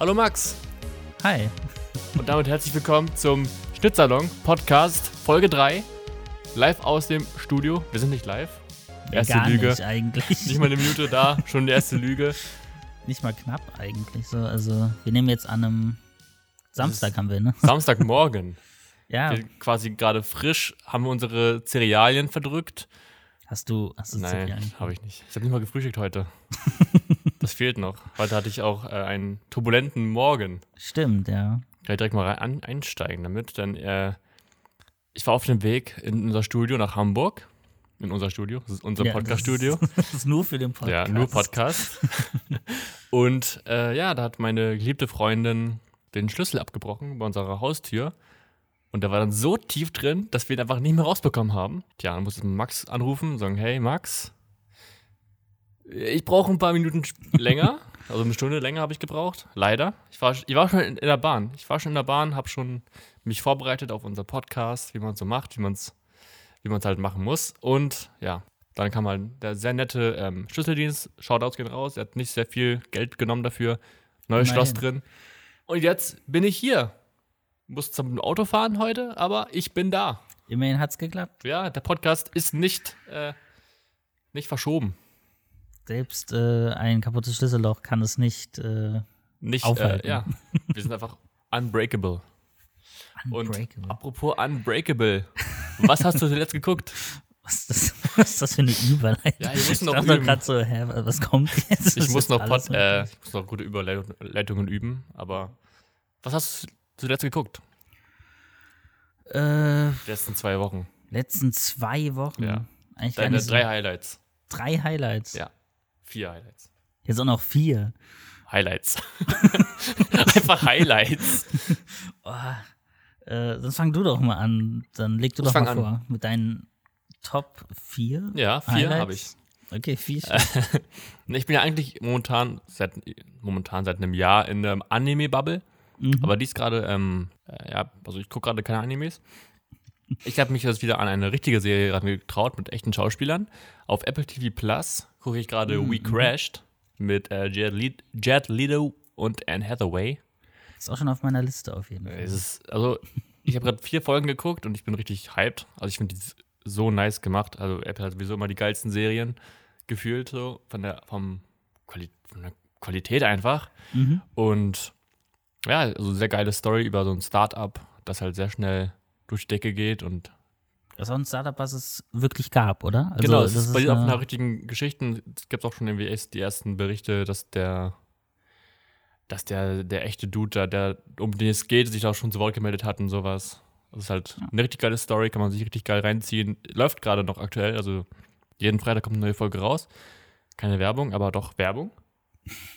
Hallo Max Hi. und damit herzlich willkommen zum Schnittsalon Podcast Folge 3. Live aus dem Studio. Wir sind nicht live. Erste Gar Lüge. nicht eigentlich. Nicht mal eine Minute da, schon die erste Lüge. Nicht mal knapp eigentlich so. Also wir nehmen jetzt an einem Samstag haben wir, ne? Samstagmorgen. Ja. Wir quasi gerade frisch haben wir unsere Cerealien verdrückt. Hast du, hast du Nein, Cerealien? habe ich nicht. Ich habe nicht mal gefrühstückt heute. das fehlt noch. Heute hatte ich auch äh, einen turbulenten Morgen. Stimmt, ja. Kann ich direkt mal rein, an, einsteigen damit. Denn äh, ich war auf dem Weg in unser Studio nach Hamburg. In unser Studio. Das ist unser ja, Podcast-Studio. Das, ist- das ist nur für den Podcast. Ja, nur Podcast. Und äh, ja, da hat meine geliebte Freundin den Schlüssel abgebrochen bei unserer Haustür. Und der war dann so tief drin, dass wir ihn einfach nicht mehr rausbekommen haben. Tja, dann musste ich Max anrufen und sagen, hey Max, ich brauche ein paar Minuten länger. Also eine Stunde länger habe ich gebraucht. Leider. Ich war, ich war schon in, in der Bahn. Ich war schon in der Bahn, habe schon mich vorbereitet auf unser Podcast, wie man es so macht, wie man es wie man's halt machen muss. Und ja, dann kam halt der sehr nette ähm, Schlüsseldienst. Shoutouts gehen raus. Er hat nicht sehr viel Geld genommen dafür. Neues. Schloss drin. Und jetzt bin ich hier. Muss dem Auto fahren heute, aber ich bin da. Immerhin hat's geklappt. Ja, der Podcast ist nicht, äh, nicht verschoben. Selbst äh, ein kaputtes Schlüsselloch kann es nicht äh, Nicht, äh, Aufhalten. ja. Wir sind einfach unbreakable. Und unbreakable. apropos unbreakable. Was hast du zuletzt geguckt? Was ist, das, was ist das für eine Überleitung? Ja, noch ich dachte üben. gerade so, hä, was kommt jetzt? Ich muss noch, Pod, äh, ich muss noch gute Überleitungen üben, aber was hast du zuletzt geguckt? äh, letzten zwei Wochen. letzten zwei Wochen. Ja. Eigentlich Deine so, drei Highlights. drei Highlights. Ja. Vier Highlights. Jetzt auch noch vier. Highlights. Einfach Highlights. Oh, äh, dann fang du doch mal an. Dann leg du Ich doch mal an. vor. Mit deinen Top 4. Ja, vier habe ich. Okay, vier. Ich bin ja eigentlich momentan seit, momentan seit einem Jahr in einem Anime-Bubble. Mhm. Aber dies gerade, ähm, äh, ja, also ich gucke gerade keine Animes. Ich habe mich jetzt wieder an eine richtige Serie getraut mit echten Schauspielern. Auf Apple TV Plus gucke ich gerade Mhm, We Crashed mit äh, Jared, Lead, Jared Leto und Anne Hathaway. Ist auch schon auf meiner Liste auf jeden Fall. Ist, also, ich habe gerade vier Folgen geguckt und ich bin richtig hyped. Also, ich finde die so nice gemacht. Also, Apple hat sowieso immer die geilsten Serien gefühlt, so von der, vom Quali von der Qualität einfach. Mhm. Und ja, also sehr geile Story über so ein Startup, das halt sehr schnell durch die Decke geht und Das ein Startup, was es wirklich gab, oder? Also, genau, es das ist basiert auf eine- einer richtigen Geschichte. Es gibt auch schon irgendwie die ersten Berichte, dass der, dass der, der echte Dude da, der, um den es geht, sich auch schon zu Wort gemeldet hat und sowas. Das ist halt eine richtig geile Story, kann man sich richtig geil reinziehen. Läuft gerade noch aktuell, also jeden Freitag kommt eine neue Folge raus. Keine Werbung, aber doch Werbung.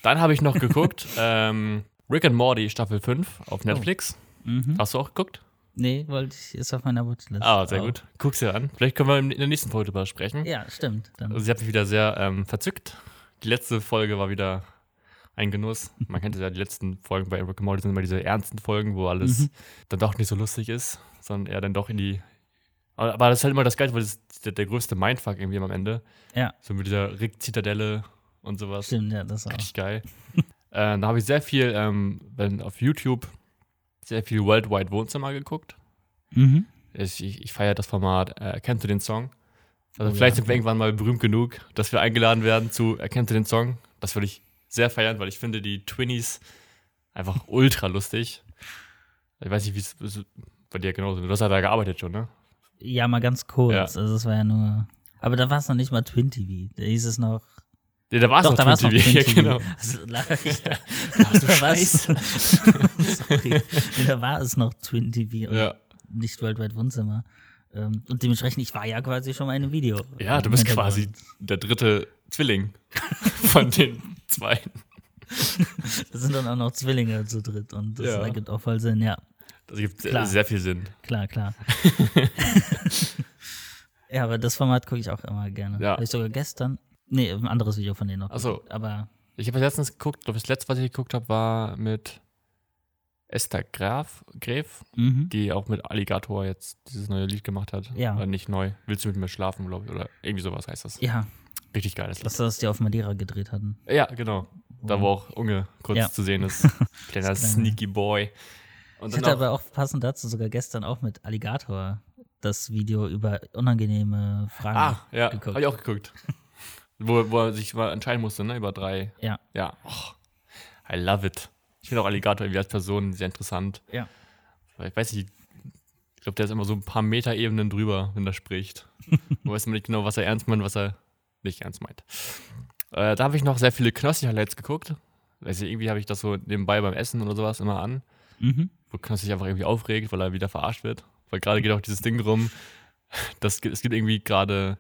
Dann habe ich noch geguckt, ähm, Rick and Morty Staffel 5 auf Netflix. Mhm. Hast du auch geguckt? Nee, wollte ich, ist auf meiner Watchlist. Ah, sehr Auch. gut. Guck's dir an. Vielleicht können wir in der nächsten Folge drüber sprechen. Ja, stimmt. Dann. Also sie hat mich wieder sehr ähm, verzückt. Die letzte Folge war wieder ein Genuss. Man kennt es ja, die letzten Folgen bei Rick and Morty sind immer diese ernsten Folgen, wo alles Mhm. dann doch nicht so lustig ist, sondern eher dann doch in die. Aber das ist halt immer das Geilste, weil das ist der, der größte Mindfuck irgendwie am Ende. Ja. So mit dieser Rick-Zitadelle und sowas. Stimmt, ja, das auch. Richtig geil. äh, da habe ich sehr viel ähm, wenn auf YouTube sehr viel Worldwide Wohnzimmer geguckt. Mhm. Ich, ich, feiere das Format. Äh, erkennst du den Song? Also Oh vielleicht ja. sind wir irgendwann mal berühmt genug, dass wir eingeladen werden zu Erkennst du den Song? Das würde ich sehr feiern, weil ich finde die Twinnies einfach ultra lustig. Ich weiß nicht, wie es es- bei dir genauso ist. Du hast ja da gearbeitet schon, ne? Ja, mal ganz kurz. Ja. Also, es war ja nur. Aber da war es noch nicht mal Twin TV. Da hieß es noch. Ja, da war es noch war es Twin TV. Ja, genau. Also, ich da. War's- Scheiße. Sorry. Da war es noch Twin TV und Ja. nicht Worldwide Wohnzimmer. Ähm, Und dementsprechend, ich war ja quasi schon mal in einem Video. ja, du bist quasi der dritte Zwilling von den zwei. Das sind dann auch noch Zwillinge zu dritt und das Ja. ergibt auch voll Sinn, ja. Das gibt Klar. sehr viel Sinn. Klar, klar. ja, aber das Format gucke ich auch immer gerne. Ja. Habe ich sogar gestern. Nee, ein anderes Video von denen noch. Ach so. geguckt, Aber Ich habe letztens geguckt, ich glaube, das letzte, was ich geguckt habe, war mit Esther Graf, Gräf, mhm. die auch mit Alligator jetzt dieses neue Lied gemacht hat. Ja. Oder nicht neu. Willst du mit mir schlafen, glaube ich. Oder irgendwie sowas heißt das. ja, Richtig geiles Lied. dass das die auf Madeira gedreht hatten. Ja, genau. Da, wo auch Unge kurz Ja. zu sehen ist. Kleiner kleine- sneaky Boy. Und Ich hatte auch, aber auch passend dazu sogar gestern auch mit Alligator das Video über unangenehme Fragen ah, ja, geguckt. habe ich auch geguckt. wo, wo er sich mal entscheiden musste, ne, über drei. Ja, Ja, oh, I love it. Ich finde auch Alligator irgendwie als Person sehr interessant. ja. Weil ich weiß nicht, ich glaube, der ist immer so ein paar Meter-Ebenen drüber, wenn er spricht. Man weiß man nicht genau, was er ernst meint, was er nicht ernst meint. Äh, da habe ich noch sehr viele Knossi-Highlights geguckt. Weiß ich, irgendwie habe ich das so nebenbei beim Essen oder sowas immer an, Mhm. wo Knossi sich einfach irgendwie aufregt, weil er wieder verarscht wird. Weil gerade geht auch dieses Ding rum, dass es gibt irgendwie gerade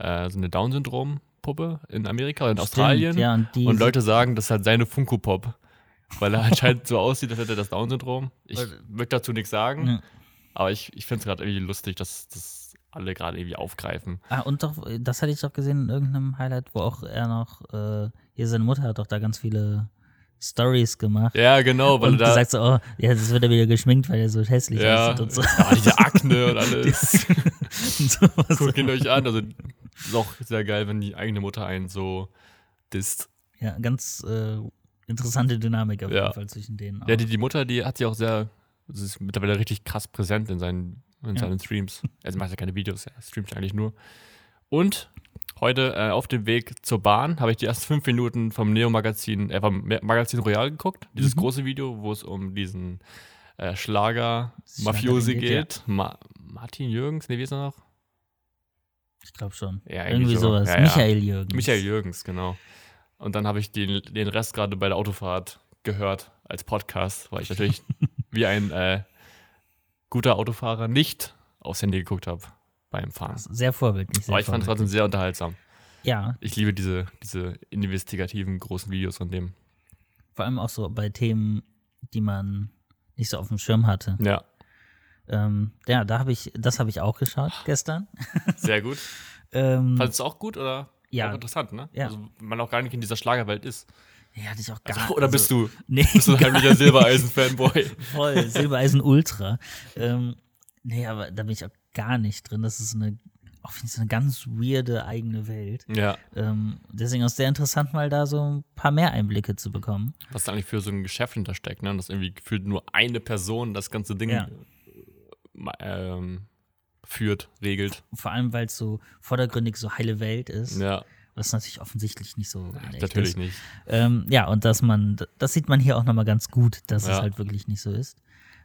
äh, so eine Down-Syndrom-Puppe in Amerika oder in Australien. Stimmt, ja, und, die Und Leute sagen, das ist halt seine Funko-Pop. Weil er anscheinend so aussieht, als hätte er das Down-Syndrom. Ich möchte dazu nichts sagen, Ja. aber ich, ich finde es gerade irgendwie lustig, dass das alle gerade irgendwie aufgreifen. Ah, und doch, das hatte ich doch gesehen in irgendeinem Highlight, wo auch er noch, äh, hier seine Mutter hat doch da ganz viele Stories gemacht. Ja, genau, weil und da. gesagt so, oh, ja, das wird er wieder geschminkt, weil er so hässlich ja, aussieht und so. ja, diese Akne und alles. und sowas. Guckt ihn euch an. Also, auch sehr geil, wenn die eigene Mutter einen so disst. Ja, ganz äh, interessante Dynamik auf Ja. jeden Fall zwischen denen. Ja, auch. die, die Mutter, die hat sie auch sehr. Sie ist mittlerweile richtig krass präsent in seinen, in Ja. seinen Streams. Also macht ja keine Videos, er streamt eigentlich nur. Und heute äh, auf dem Weg zur Bahn habe ich die ersten fünf Minuten vom Neo-Magazin, äh, vom Ma- Magazin Royal geguckt. Dieses Mhm. große Video, wo es um diesen äh, Schlager Schlager Mafiosi geht, ja. Ma Martin Jürgens, ne, wie ist er noch? Ich glaube schon. Ja, Irgendwie so. sowas. Ja. Michael Jürgens. Michael Jürgens, genau. Und dann habe ich den, den Rest gerade bei der Autofahrt gehört als Podcast, weil ich natürlich wie ein äh, guter Autofahrer nicht aufs Handy geguckt habe beim Fahren. Sehr vorbildlich. Sehr Aber ich fand es trotzdem sehr unterhaltsam. Ja, Ich liebe diese, diese investigativen großen Videos von dem. vor allem auch so bei Themen, die man nicht so auf dem Schirm hatte. Ja, Ähm, ja, da habe ich, das habe ich auch geschaut gestern. sehr gut. Ähm, Fandest du auch gut oder Ja. auch interessant, ne? Ja. Also, man auch gar nicht in dieser Schlagerwelt ist. nee, hatte ich auch gar Also, oder bist du, Nee, bist du ein heimlicher Silbereisen-Fanboy? voll. Silbereisen Ultra. Ähm, nee, aber da bin ich auch gar nicht drin. Das ist eine, auch finde ich, eine ganz weirde eigene Welt. ja. Ähm, deswegen auch sehr interessant, mal da so ein paar mehr Einblicke zu bekommen. was da eigentlich für so ein Geschäft hintersteckt, ne? Und dass irgendwie gefühlt nur eine Person das ganze Ding Ja. Ähm, führt, regelt. Vor allem, weil es so vordergründig so heile Welt ist. Ja, Was natürlich offensichtlich nicht so echt natürlich ist. nicht. Ähm, ja, und dass man, das sieht man hier auch nochmal ganz gut, dass es Ja. halt wirklich nicht so ist.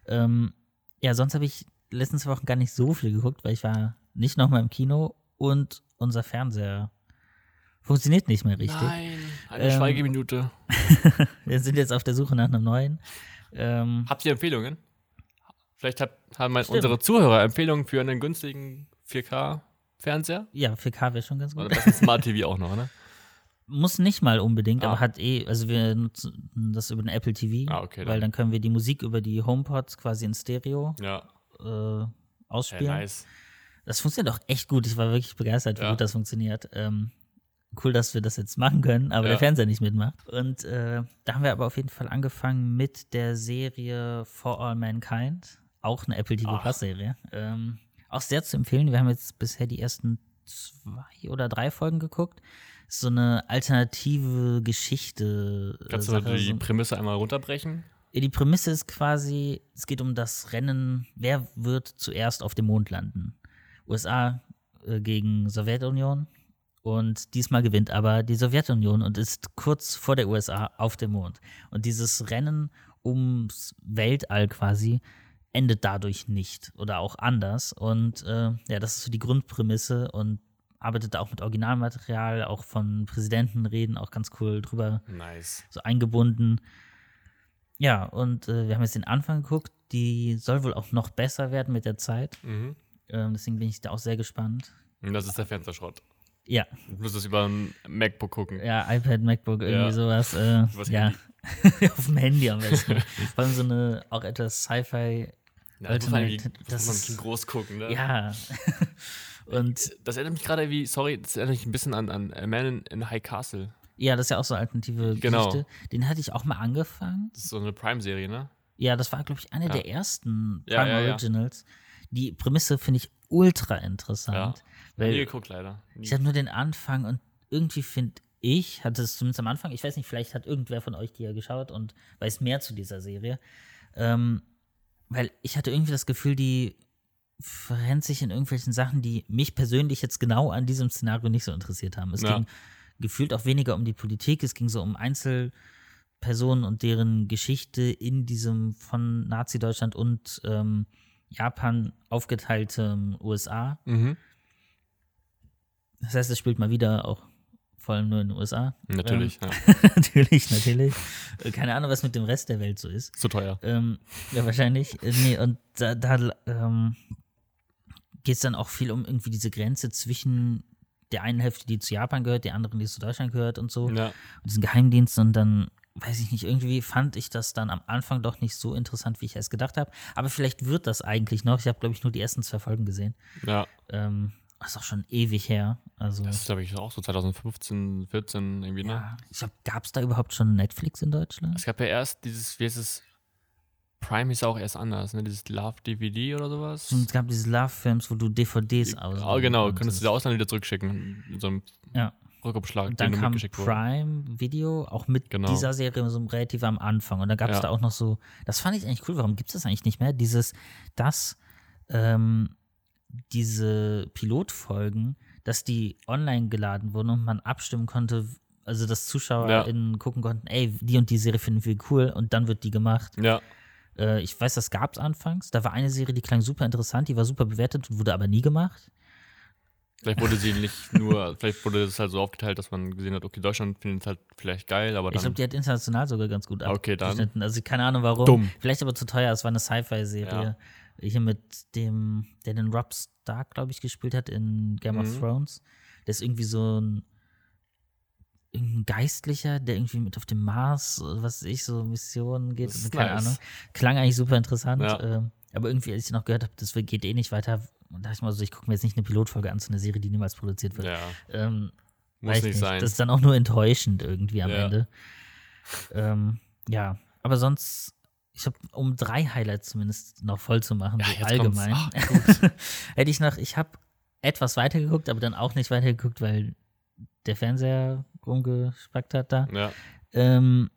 Ähm, ja, sonst habe ich letzten zwei Wochen gar nicht so viel geguckt, weil ich war nicht nochmal im Kino und unser Fernseher funktioniert nicht mehr richtig. Nein, eine Ähm, Schweigeminute. Wir sind jetzt auf der Suche nach einem neuen. Ähm, Habt ihr Empfehlungen? Vielleicht hat, haben unsere Zuhörer Empfehlungen für einen günstigen 4K-Fernseher? ja, 4K wäre schon ganz Oder gut. das ist Smart TV auch noch, ne? Muss nicht mal unbedingt, Ah. aber hat eh, also wir nutzen das über den Apple TV, Ah, okay, weil dann. dann können wir die Musik über die HomePods quasi in Stereo Ja, äh, hey, ausspielen. nice. Das funktioniert auch echt gut. Ich war wirklich begeistert, wie Ja. gut das funktioniert. Ähm, cool, dass wir das jetzt machen können, aber Ja. der Fernseher nicht mitmacht. Und äh, da haben wir aber auf jeden Fall angefangen mit der Serie For All Mankind. Auch eine Apple TV. Plus Serie. Ähm, auch sehr zu empfehlen. Wir haben jetzt bisher die ersten zwei oder drei Folgen geguckt. So eine alternative Geschichte. äh, Kannst du Sache, die so- Prämisse einmal runterbrechen? Die Prämisse ist quasi, es geht um das Rennen, wer wird zuerst auf dem Mond landen. USA äh, gegen Sowjetunion und diesmal gewinnt aber die Sowjetunion und ist kurz vor der USA auf dem Mond. Und dieses Rennen ums Weltall quasi endet dadurch nicht oder auch anders. Und äh, ja, das ist so die Grundprämisse und arbeitet da auch mit Originalmaterial, auch von Präsidenten reden, auch ganz cool drüber Nice. so eingebunden. Ja, und äh, wir haben jetzt den Anfang geguckt. Die soll wohl auch noch besser werden mit der Zeit. Mhm. Ähm, deswegen bin ich da auch sehr gespannt. Das ist der Fernseherschrott. Ja, Du musst es über ein MacBook gucken. ja, iPad, MacBook, irgendwie Ja. sowas. Äh, ja, auf dem Handy am besten. Vor allem so eine auch etwas Sci-Fi. Ja, das muss man, irgendwie- Ultimate, das muss man ein groß gucken, ne? Ja. und Das erinnert mich gerade wie, sorry, das erinnert mich ein bisschen an, an A Man in, in High Castle. ja, das ist ja auch so eine alternative Genau. Geschichte. Den hatte ich auch mal angefangen. Das ist so eine Prime-Serie, ne? Ja, das war, glaube ich, eine Ja. der ersten Prime ja, ja. Originals. Die Prämisse finde ich ultra interessant. Ja. Nie geguckt, leider. Nie. Ich habe nur den Anfang und irgendwie finde ich hatte es zumindest am Anfang, ich weiß nicht, vielleicht hat irgendwer von euch die ja geschaut und weiß mehr zu dieser Serie. Ähm, weil ich hatte irgendwie das Gefühl, die verrennt sich in irgendwelchen Sachen, die mich persönlich jetzt genau an diesem Szenario nicht so interessiert haben. Es Ja. ging gefühlt auch weniger um die Politik, es ging so um Einzelpersonen und deren Geschichte in diesem von Nazi-Deutschland und ähm, Japan aufgeteilten USA. Mhm. Das heißt, es spielt mal wieder auch vor allem nur in den USA. Natürlich, ja. Ähm, natürlich, natürlich. Äh, Keine Ahnung, was mit dem Rest der Welt so ist. Zu teuer. Ähm, ja, wahrscheinlich. Äh, nee, und da, da ähm, geht es dann auch viel um irgendwie diese Grenze zwischen der einen Hälfte, die zu Japan gehört, der anderen, die zu Deutschland gehört und so. Ja. Und diesen Geheimdienst und dann, weiß ich nicht, irgendwie fand ich das dann am Anfang doch nicht so interessant, wie ich es gedacht habe. Aber vielleicht wird das eigentlich noch. Ich habe, glaube ich, nur die ersten zwei Folgen gesehen. Ja. Ähm, das ist auch schon ewig her. Also, Das ist, glaube ich, auch so 2015, 14 irgendwie, ne? ja, ich glaube, gab es da überhaupt schon Netflix in Deutschland? Es gab ja erst dieses, wie heißt es? Prime ist auch erst anders, ne? Dieses Love DVD oder sowas. Und es gab diese Love-Films, wo du DVDs aus. Ah, genau, könntest du aus Ausland wieder zurückschicken. In so einem Ja. Rückumschlag, Und den dann du kam mitgeschickt wurde. Prime Video, auch mit Genau. dieser Serie so relativ am Anfang. Und da gab es Ja. da auch noch so, das fand ich eigentlich cool, warum gibt es das eigentlich nicht mehr? Dieses, dass ähm, diese Pilotfolgen, dass die online geladen wurden und man abstimmen konnte, also dass ZuschauerInnen gucken konnten, ey, die und die Serie finden wir cool und dann wird die gemacht. Ja, Äh, ich weiß, das gab es anfangs. Da war eine Serie, die klang super interessant, die war super bewertet und wurde aber nie gemacht. vielleicht wurde sie nicht nur, vielleicht wurde es halt so aufgeteilt, dass man gesehen hat, okay, Deutschland findet es halt vielleicht geil, aber Ich glaube, dann. die hat international sogar ganz gut Okay, dann. abgeschnitten. Also keine Ahnung warum. Dumm. Vielleicht aber zu teuer. Es war eine Sci-Fi-Serie. Hier mit dem, der den Rob Stark, glaube ich, gespielt hat in Game of Mhm. Thrones. Der ist irgendwie so ein, ein Geistlicher, der irgendwie mit auf dem Mars, was weiß ich, so Missionen geht. Ist Keine nice. Ahnung. Klang eigentlich super interessant. Ja. Ähm, aber irgendwie, als ich noch gehört habe, das geht eh nicht weiter, dachte ich mal so, ich gucke mir jetzt nicht eine Pilotfolge an zu einer Serie, die niemals produziert wird. ja, Ähm, muss Weiß nicht sein. Das ist dann auch nur enttäuschend irgendwie am Ja. Ende. Ähm, ja, aber sonst, ich habe, um drei Highlights zumindest noch voll zu machen, Ja, so allgemein, kommt's. hätte ich noch, ich habe etwas weitergeguckt, aber dann auch nicht weitergeguckt, weil der Fernseher rumgespackt hat da. ja. Ähm,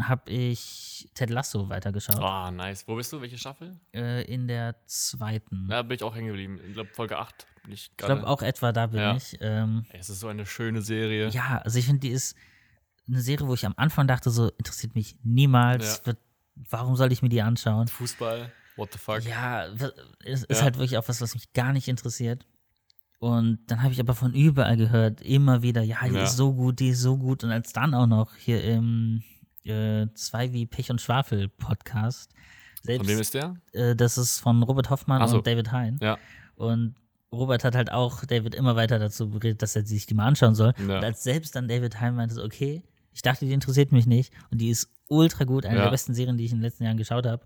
habe ich Ted Lasso weitergeschaut. Ah, nice. Wo bist du? Welche Staffel? Äh, in der zweiten. Da bin ich auch hängen geblieben. Ich glaube, Folge 8 bin ich glaube auch etwa da bin Ja. ich. Ähm, Es ist so eine schöne Serie. Ja, also ich finde, die ist eine Serie, wo ich am Anfang dachte, so interessiert mich niemals. Ja. Wird, warum soll ich mir die anschauen? Fußball, what the fuck. Ja, es ist Ja. halt wirklich auch was, was mich gar nicht interessiert. Und dann habe ich aber von überall gehört, immer wieder, ja, die Ja. ist so gut, die ist so gut. Und als dann auch noch hier im äh, zwei wie Pech und Schwafel Podcast, selbst, Von wem ist der? äh, das ist von Robert Hoffmann so. und David Hein. Ja. Und Robert hat halt auch David immer weiter dazu geredet, dass er sich die mal anschauen soll. Ja. Und als selbst dann David Hein meinte, okay, ich dachte, die interessiert mich nicht und die ist ultra gut, eine Ja. der besten Serien, die ich in den letzten Jahren geschaut habe.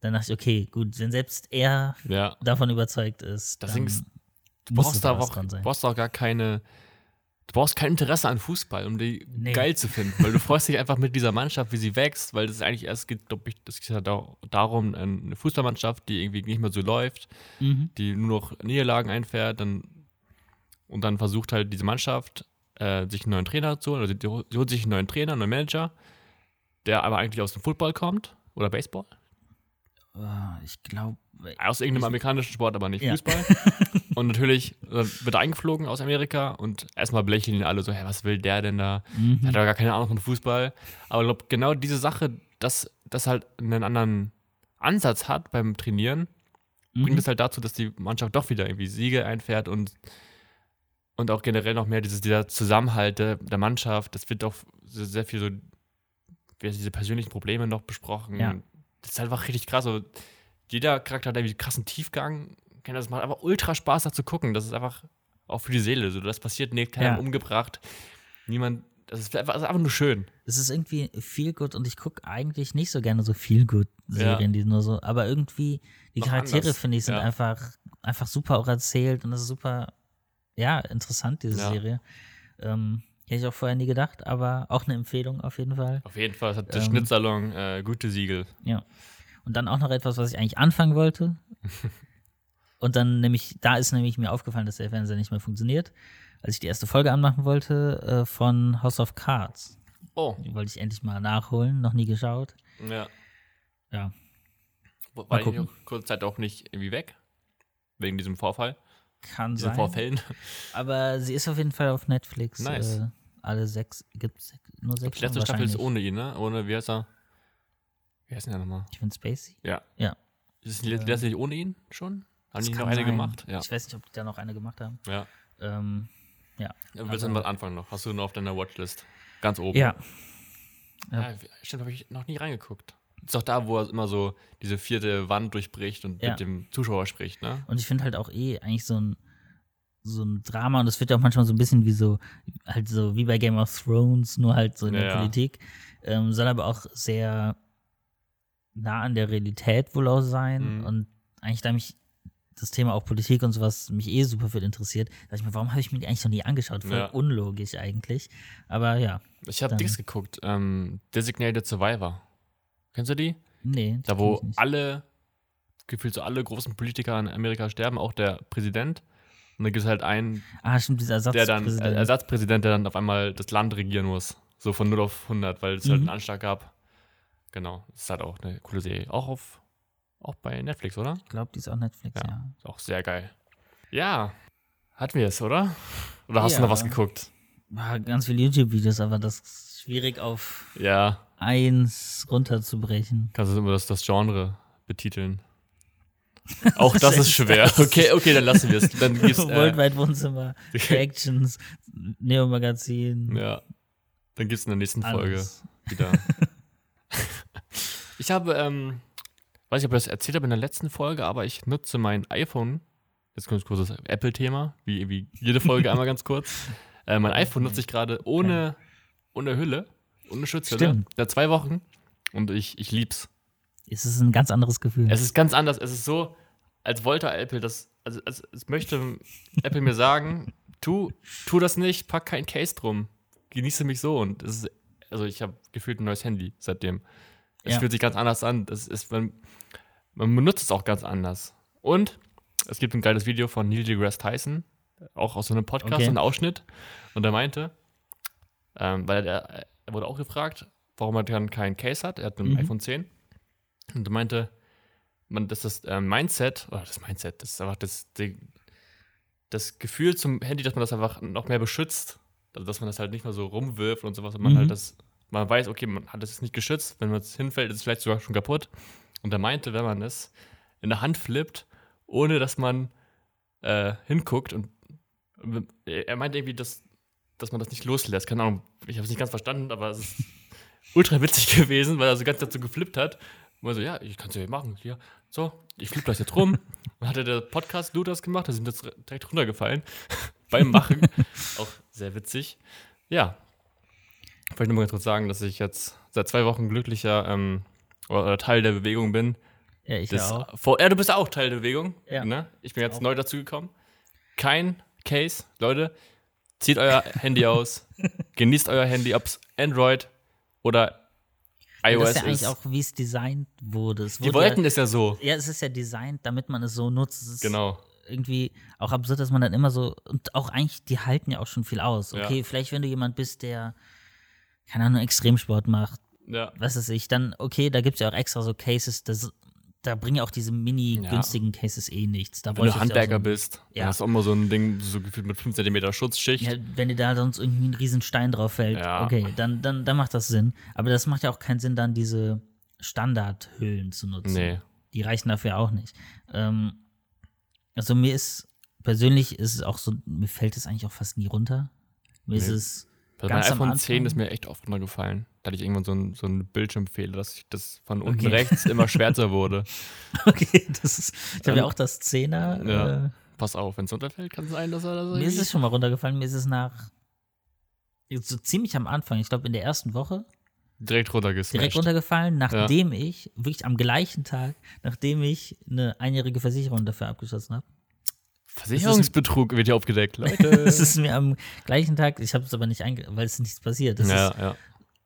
Dann dachte ich, okay, gut, wenn selbst er Ja. davon überzeugt ist, Ding ist, Du brauchst da auch, brauchst auch gar keine. Du brauchst kein Interesse an Fußball, um die Nee. geil zu finden, weil du freust dich einfach mit dieser Mannschaft, wie sie wächst, weil das eigentlich erst geht, glaube ich, das geht ja da- darum, eine Fußballmannschaft, die irgendwie nicht mehr so läuft, Mhm. die nur noch Niederlagen einfährt, dann und dann versucht halt diese Mannschaft, äh, sich einen neuen Trainer zu holen, also die, sie holt sich einen neuen Trainer, einen neuen Manager, der aber eigentlich aus dem Football kommt oder Baseball, Oh, ich glaube, aus irgendeinem amerikanischen Sport, aber nicht Ja. Fußball. und natürlich äh, wird er eingeflogen aus Amerika und erstmal belächeln ihn alle so, hä, was will der denn da? Mhm. Der hat ja gar keine Ahnung von Fußball. Aber ich glaube, genau diese Sache, dass das halt einen anderen Ansatz hat beim Trainieren, bringt Mhm. es halt dazu, dass die Mannschaft doch wieder irgendwie Siege einfährt und, und auch generell noch mehr dieses, dieser Zusammenhalt der, der Mannschaft. Das wird auch sehr, viel so, diese persönlichen Probleme noch besprochen. Ja. Das ist einfach richtig krass. So, jeder Charakter hat irgendwie einen krassen Tiefgang. Das macht einfach ultra Spaß, da zu gucken. Das ist einfach auch für die Seele. So, das passiert nicht, keiner Ja. umgebracht. Niemand, das ist einfach, ist einfach nur schön. es ist irgendwie viel gut und ich gucke eigentlich nicht so gerne so viel gut Serien, die nur so, aber irgendwie die Noch Charaktere finde ich sind ja. einfach einfach super auch erzählt und das ist super ja interessant diese Ja. Serie. Ähm, hätte ich auch vorher nie gedacht, aber auch eine Empfehlung auf jeden Fall. Auf jeden Fall, hat der Ähm. Schnittsalon äh, gute Siegel. Ja. Und dann auch noch etwas, was ich eigentlich anfangen wollte. Und dann nämlich, da ist nämlich mir aufgefallen, dass der Fernseher nicht mehr funktioniert, als ich die erste Folge anmachen wollte äh, von House of Cards. Oh, Die wollte ich endlich mal nachholen, noch nie geschaut. ja. Ja, War Mal ich gucken. kurze Zeit auch nicht irgendwie weg? Wegen diesem Vorfall? Kann sein. Vorfällen? Aber sie ist auf jeden Fall auf Netflix. Nice. Äh, alle sechs, gibt es nur sechs? Die letzte Staffel ist ohne ihn, ne? Ohne, wie heißt er? Wie heißt denn der nochmal? Kevin Spacey? Ja. Ja. Ist die letzte nicht ohne ihn schon? Haben Das die noch eine sein. gemacht? Ja. Ich weiß nicht, ob die da noch eine gemacht haben. ja. Ähm, ja. ja willst du Aber- mal anfangen noch? Hast du noch auf deiner Watchlist? Ganz oben. Ja, Ja, stimmt, habe ich noch nie reingeguckt. Ist doch da, wo er immer so diese vierte Wand durchbricht und Ja. mit dem Zuschauer spricht, ne? und ich finde halt auch eh eigentlich so ein, so ein Drama und das wird ja auch manchmal so ein bisschen wie so, halt so wie bei Game of Thrones, nur halt so in Ja, der ja. Politik. Ähm, soll aber auch sehr nah an der Realität wohl auch sein Mhm. und eigentlich da mich das Thema auch Politik und sowas mich eh super viel interessiert, dachte ich mir, warum habe ich mir die eigentlich noch nie angeschaut? Voll Ja. unlogisch eigentlich. Aber ja, Ich habe Dings geguckt, ähm, Designated Survivor. Kennst du die? nee. Da, wo alle, gefühlt so alle großen Politiker in Amerika sterben, auch der Präsident. Und dann gibt es halt einen, Ah, stimmt, dieser der dann, Ersatzpräsident. äh, Ersatzpräsident, der dann auf einmal das Land regieren muss. So von 0 auf 100, weil es halt Mhm. einen Anschlag gab. Genau, das ist halt auch eine coole Serie. Auch auf, auch bei Netflix, oder? ich glaube, die ist auch Netflix, Ja. ja. Ist auch sehr geil. Ja, hatten wir es, oder? Oder hast du Ja. noch was geguckt? War ganz viele YouTube-Videos, aber das ist schwierig auf Ja, eins runterzubrechen. kannst du immer das, das Genre betiteln. Auch das ist schwer. Okay, okay, dann lassen wir es. Dann gibt's, äh, Worldwide Wohnzimmer, Reactions, Neo-Magazin. ja, dann gibt's in der nächsten Folge alles. wieder. ich habe, ähm, weiß nicht, ob ich das erzählt habe in der letzten Folge, aber ich nutze mein iPhone. Jetzt kommt ein kurzes Apple-Thema, wie, wie jede Folge einmal ganz kurz. Äh, mein iPhone nutze ich gerade ohne, ohne Hülle, ohne Schutzhülle. Stimmt. Seit zwei Wochen. Und ich, ich lieb's. Es ist ein ganz anderes Gefühl. Es ist ganz anders. Es ist so, als wollte Apple das, also als, es möchte Apple mir sagen, tu, tu das nicht, pack kein Case drum. Genieße mich so. Und es ist, also ich habe gefühlt ein neues Handy seitdem. Es Ja. fühlt sich ganz anders an. Das ist, man, man benutzt es auch ganz anders. Und es gibt ein geiles Video von Neil deGrasse Tyson, auch aus so einem Podcast, Okay. ein Ausschnitt. Und er meinte, ähm, weil er, er wurde auch gefragt, warum er dann kein Case hat. Er hat ein Mhm. iPhone 10. Und er meinte, man, das ist ähm, Mindset, oder das Mindset, das ist einfach das, die, das Gefühl zum Handy, dass man das einfach noch mehr beschützt. Also, dass man das halt nicht mehr so rumwirft und sowas. Und man Mhm. halt das, man weiß, okay, man hat das jetzt nicht geschützt. Wenn man es hinfällt, ist es vielleicht sogar schon kaputt. Und er meinte, wenn man es in der Hand flippt, ohne dass man äh, hinguckt und er meinte irgendwie, dass, dass man das nicht loslässt. Keine Ahnung, ich habe es nicht ganz verstanden, aber es ist ultra witzig gewesen, weil er so ganz dazu geflippt hat. Und er so, ja, ich kann es ja machen. Hier, so, ich flippe das jetzt rum. Und hat er der Podcast-Dude das gemacht, da sind jetzt direkt runtergefallen beim Machen. Auch sehr witzig. Ja. Wollte ich nur mal ganz kurz sagen, dass ich jetzt seit zwei Wochen glücklicher ähm, oder, oder Teil der Bewegung bin. ja, ich Das, auch. Vor, ja, du bist auch Teil der Bewegung. Ja. Ne? Ich bin jetzt Auch. neu dazugekommen. Kein Case. Leute, zieht euer Handy aus. Genießt euer Handy, ob es Android oder iOS das ist ja ist. eigentlich auch, wie es designt wurde. Es Die wollten ja, es ja so. ja, es ist ja designt, damit man es so nutzt. Es ist Genau. irgendwie auch absurd, dass man dann immer so, und auch eigentlich, die halten ja auch schon viel aus. Ja. Okay, vielleicht wenn du jemand bist, der, keine Ahnung, Extremsport macht, Ja. was weiß ich, dann, okay, da gibt es ja auch extra so Cases, das, da bringen ja auch diese mini Ja. günstigen Cases eh nichts. Da Wenn du ja Handwerker so, bist, Ja. dann hast du auch immer so ein Ding, so gefühlt mit 5 cm Schutzschicht. Ja, wenn dir da sonst irgendwie ein riesen Stein drauf fällt, Ja. okay, dann, dann, dann macht das Sinn. Aber das macht ja auch keinen Sinn, dann diese Standardhüllen zu nutzen. Nee. Die reichen dafür auch nicht. Ähm, also mir ist, persönlich ist es auch so, mir fällt es eigentlich auch fast nie runter. Mir ist Nee. es, Ganz am iPhone 10 Anfang? ist mir echt oft runtergefallen. Da hatte ich irgendwann so einen so einen Bildschirmfehler, dass ich das von unten Okay. rechts immer schwärzer wurde. okay, das ist, ich habe ja Ähm, auch das Zehner. ja. Äh, Pass auf, wenn es runterfällt, kann es sein, dass er das mir ist es schon mal runtergefallen, mir ist es nach, so ziemlich am Anfang, ich glaube in der ersten Woche, direkt runtergesmashed. direkt runtergefallen, nachdem ich, wirklich am gleichen Tag, nachdem ich eine einjährige Versicherung dafür abgeschlossen habe. Versicherungsbetrug wird hier aufgedeckt, Leute. Es ist mir am gleichen Tag, ich habe es aber nicht einge, weil es nichts passiert. Es ja, ist ja.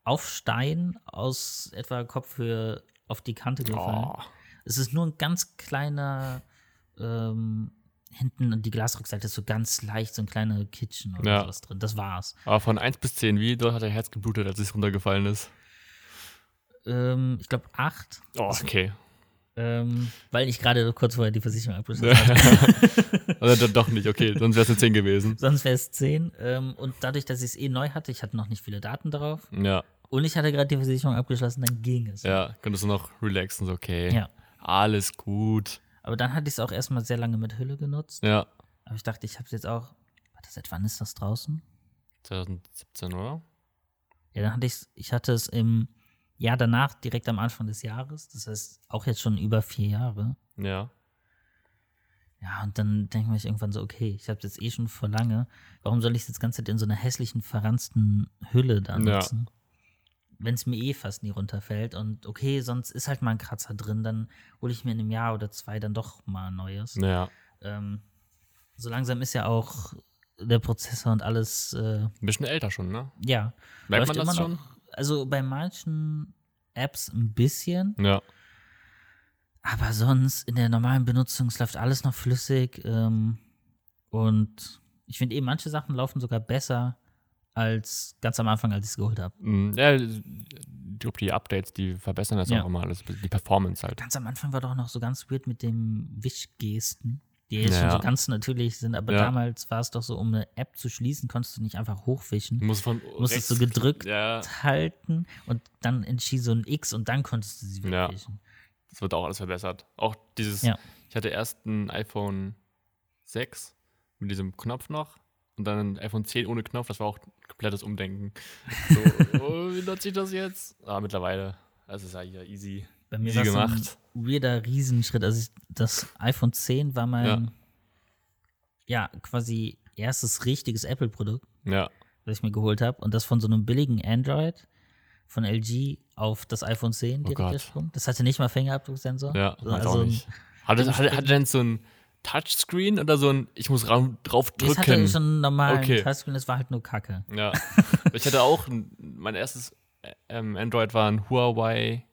auf Stein aus etwa Kopfhöhe auf die Kante gefallen. Oh, Es ist nur ein ganz kleiner ähm, hinten und die Glasrückseite ist so ganz leicht, so ein kleiner Kitchen oder Ja. sowas drin. Das war's. Aber von 1 bis 10, wie dort hat dein Herz geblutet, als es runtergefallen ist? Ähm, ich glaube acht, Oh, okay. Ähm, weil ich gerade kurz vorher die Versicherung abgeschlossen habe. also doch nicht, okay, sonst wäre es eine 10 gewesen. Sonst wäre es zehn. Ähm, und dadurch, dass ich es eh neu hatte, ich hatte noch nicht viele Daten drauf Ja, und ich hatte gerade die Versicherung abgeschlossen, dann ging es. ja, könntest du noch relaxen, so okay. Ja. Alles gut. Aber dann hatte ich es auch erstmal sehr lange mit Hülle genutzt. Ja, Aber ich dachte, ich habe es jetzt auch. Warte, seit wann ist das draußen? 2017, oder? Ja, dann hatte ich ich hatte es im Jahr danach, direkt am Anfang des Jahres. Das heißt, auch jetzt schon über vier Jahre. Ja. Ja, und dann denke ich irgendwann so, okay, ich habe jetzt eh schon vor lange. Warum soll ich es jetzt ganze Zeit in so einer hässlichen, verranzten Hülle da Ja. nutzen? Wenn es mir eh fast nie runterfällt. Und okay, sonst ist halt mal ein Kratzer drin, dann hole ich mir in einem Jahr oder zwei dann doch mal ein neues. Ja. Ähm, so langsam ist ja auch der Prozessor und alles, äh, Ein bisschen älter schon, ne? ja. Merkt man das schon? Noch. Also bei manchen Apps ein bisschen, Ja. aber sonst in der normalen Benutzung es läuft alles noch flüssig. Ähm, und ich finde eben, manche Sachen laufen sogar besser als ganz am Anfang, als ich es geholt habe. Ja, ich glaube, die Updates, die verbessern das Ja. auch immer alles. Die Performance halt. Ganz am Anfang war doch noch so ganz weird mit dem Wischgesten, die jetzt schon Ja. so ganz natürlich sind, aber Ja. damals war es doch so, um eine App zu schließen, konntest du nicht einfach hochwischen. Du musst von musstest rechts- so gedrückt Ja, halten und dann entschied so ein X und dann konntest du sie Ja. wegwischen. das wird auch alles verbessert. Auch dieses, Ja. ich hatte erst ein iPhone 6 mit diesem Knopf noch und dann ein iPhone 10 ohne Knopf. Das war auch ein komplettes Umdenken. So, oh, wie nutze ich das jetzt? Aber mittlerweile, das ist ja easy. Bei mir war gemacht. ein weirder Riesenschritt. Also ich, das iPhone 10 war mein, ja, quasi erstes richtiges Apple-Produkt, Ja, das ich mir geholt habe. Und das von so einem billigen Android von LG auf das iPhone 10 direkt Oh gesprungen. Das hatte nicht mal Fingerabdrucksensor. ja, also, nicht. Hatte, hatte, hatte denn so ein Touchscreen oder so ein, ich muss ra- drauf Das hatte drücken? schon einen normalen Okay. Touchscreen, das war halt nur Kacke. Ja. ich hatte auch, ein- mein erstes äh, ähm, Android war ein Huawei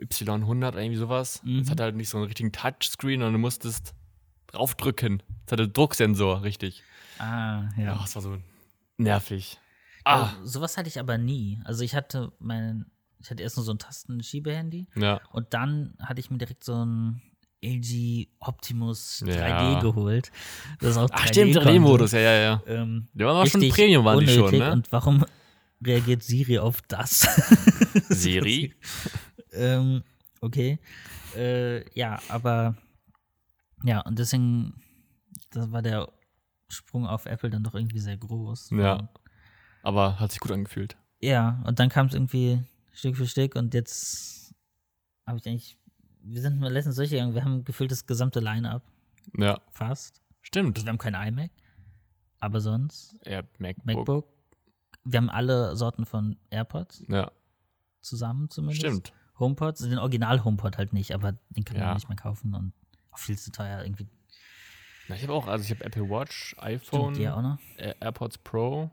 Y100 oder irgendwie sowas. Mhm. Es hatte halt nicht so einen richtigen Touchscreen und du musstest draufdrücken. Es hatte Drucksensor, richtig. Ah, Ja, ja. es war so nervig. Ah, Also, sowas hatte ich aber nie. Also ich hatte mein, ich hatte erst nur so ein Tastenschiebehandy ja. und dann hatte ich mir direkt so ein LG Optimus 3D Ja. geholt. Das auch Ach, 3D stimmt, konnte. 3D-Modus, ja, ja, ja. Ähm, Die waren aber schon Premium, waren die schon, ne? Und warum reagiert Siri auf das? Siri? Ähm, okay. Äh, ja, aber ja, und deswegen, das war der Sprung auf Apple dann doch irgendwie sehr groß. Ja. Aber hat sich gut angefühlt. Ja, und dann kam es irgendwie Stück für Stück und jetzt habe ich eigentlich, wir sind mal letztens durchgegangen, wir haben gefühlt das gesamte Line-Up Ja, fast. stimmt. Also wir haben kein iMac, aber sonst Ja, MacBook. MacBook. Wir haben alle Sorten von AirPods Ja, zusammen zumindest. stimmt. HomePods, den Original-HomePod halt nicht, aber den kann man Ja. nicht mehr kaufen und auch viel zu teuer irgendwie. Na, ich habe auch, also ich habe Apple Watch, Stimmt, iPhone, die ja auch noch. Air- AirPods Pro.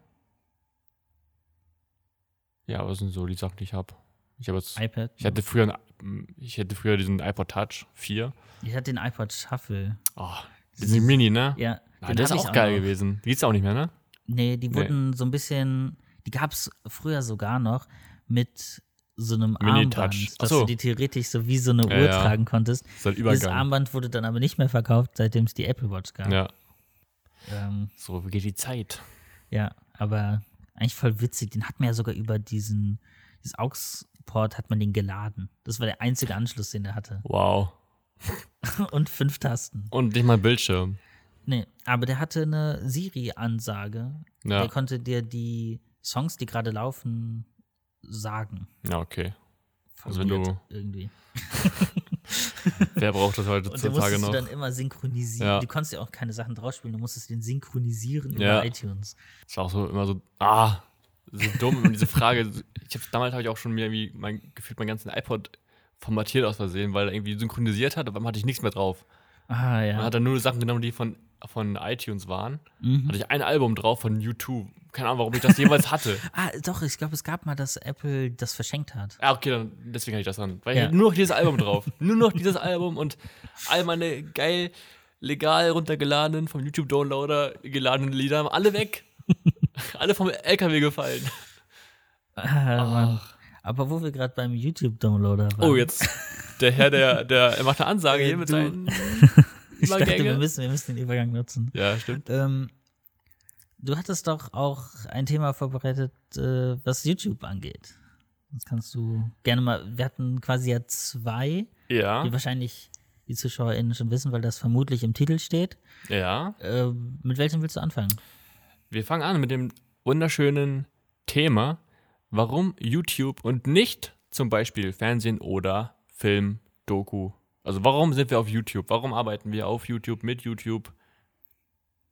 Ja, was sind so die Sachen, die ich habe? Ich habe jetzt, iPad. ich hatte früher, ein, ich hatte früher diesen iPod Touch 4. Ich hatte den iPod Shuffle. Oh, diesen Mini, ne? Ja, Ah, der ist auch geil noch. gewesen. Die gibt's auch nicht mehr, ne? Nee, die Nee. wurden so ein bisschen, die gab es früher sogar noch mit so einem. Armband, dass so. du die theoretisch so wie so eine Ja, Uhr ja. tragen konntest. Das halt Dieses. Armband wurde dann aber nicht mehr verkauft, seitdem es die Apple Watch gab. Ja, Ähm, so wie geht die Zeit? ja, aber eigentlich voll witzig. Den hat man ja sogar über diesen, dieses AUX-Port hat man den geladen. Das war der einzige Anschluss, den der hatte. Wow. Und fünf Tasten. Und nicht mal Bildschirm. Nee, aber der hatte eine Siri-Ansage. Ja. Der konnte dir die Songs, die gerade laufen, sagen. Ja, okay. Also wenn du- irgendwie. Wer braucht das Und da heutzutage musstest noch? du dann immer synchronisieren. Ja. Du konntest ja auch keine Sachen draufspielen, du musstest den synchronisieren Ja. über iTunes. Das war auch so immer so, ah, so dumm, immer diese Frage. Ich hab, damals habe ich auch schon mir irgendwie mein, gefühlt meinen ganzen iPod formatiert aus Versehen, weil er irgendwie synchronisiert hat, aber dann hatte ich nichts mehr drauf. Ah, Man ja. hat dann nur Sachen genommen, die von, von iTunes waren. Mhm. Hatte ich ein Album drauf von U2, Keine Ahnung, warum ich das jemals hatte. Ah, doch, ich glaube, es gab mal, dass Apple das verschenkt hat. Ja, okay, dann deswegen hatte ich das dran. Weil Ja. nur noch dieses Album drauf. nur noch dieses Album und all meine geil legal runtergeladenen, vom YouTube-Downloader geladenen Lieder haben alle weg. alle vom LKW gefallen. Ah. Aber wo wir gerade beim YouTube-Downloader waren. Oh, jetzt der Herr, der, der er macht eine Ansage Äh, hier mit seinen ich dachte, Übergänge. wir müssen, wir müssen den Übergang nutzen. Ja, stimmt. Ähm, du hattest doch auch ein Thema vorbereitet, äh, was YouTube angeht. Das kannst du gerne mal. Wir hatten quasi ja zwei, Ja, die wahrscheinlich die ZuschauerInnen schon wissen, weil das vermutlich im Titel steht. ja. Äh, mit welchem willst du anfangen? Wir fangen an mit dem wunderschönen Thema, warum YouTube und nicht zum Beispiel Fernsehen oder Film, Doku. Also warum sind wir auf YouTube? Warum arbeiten wir auf YouTube, mit YouTube?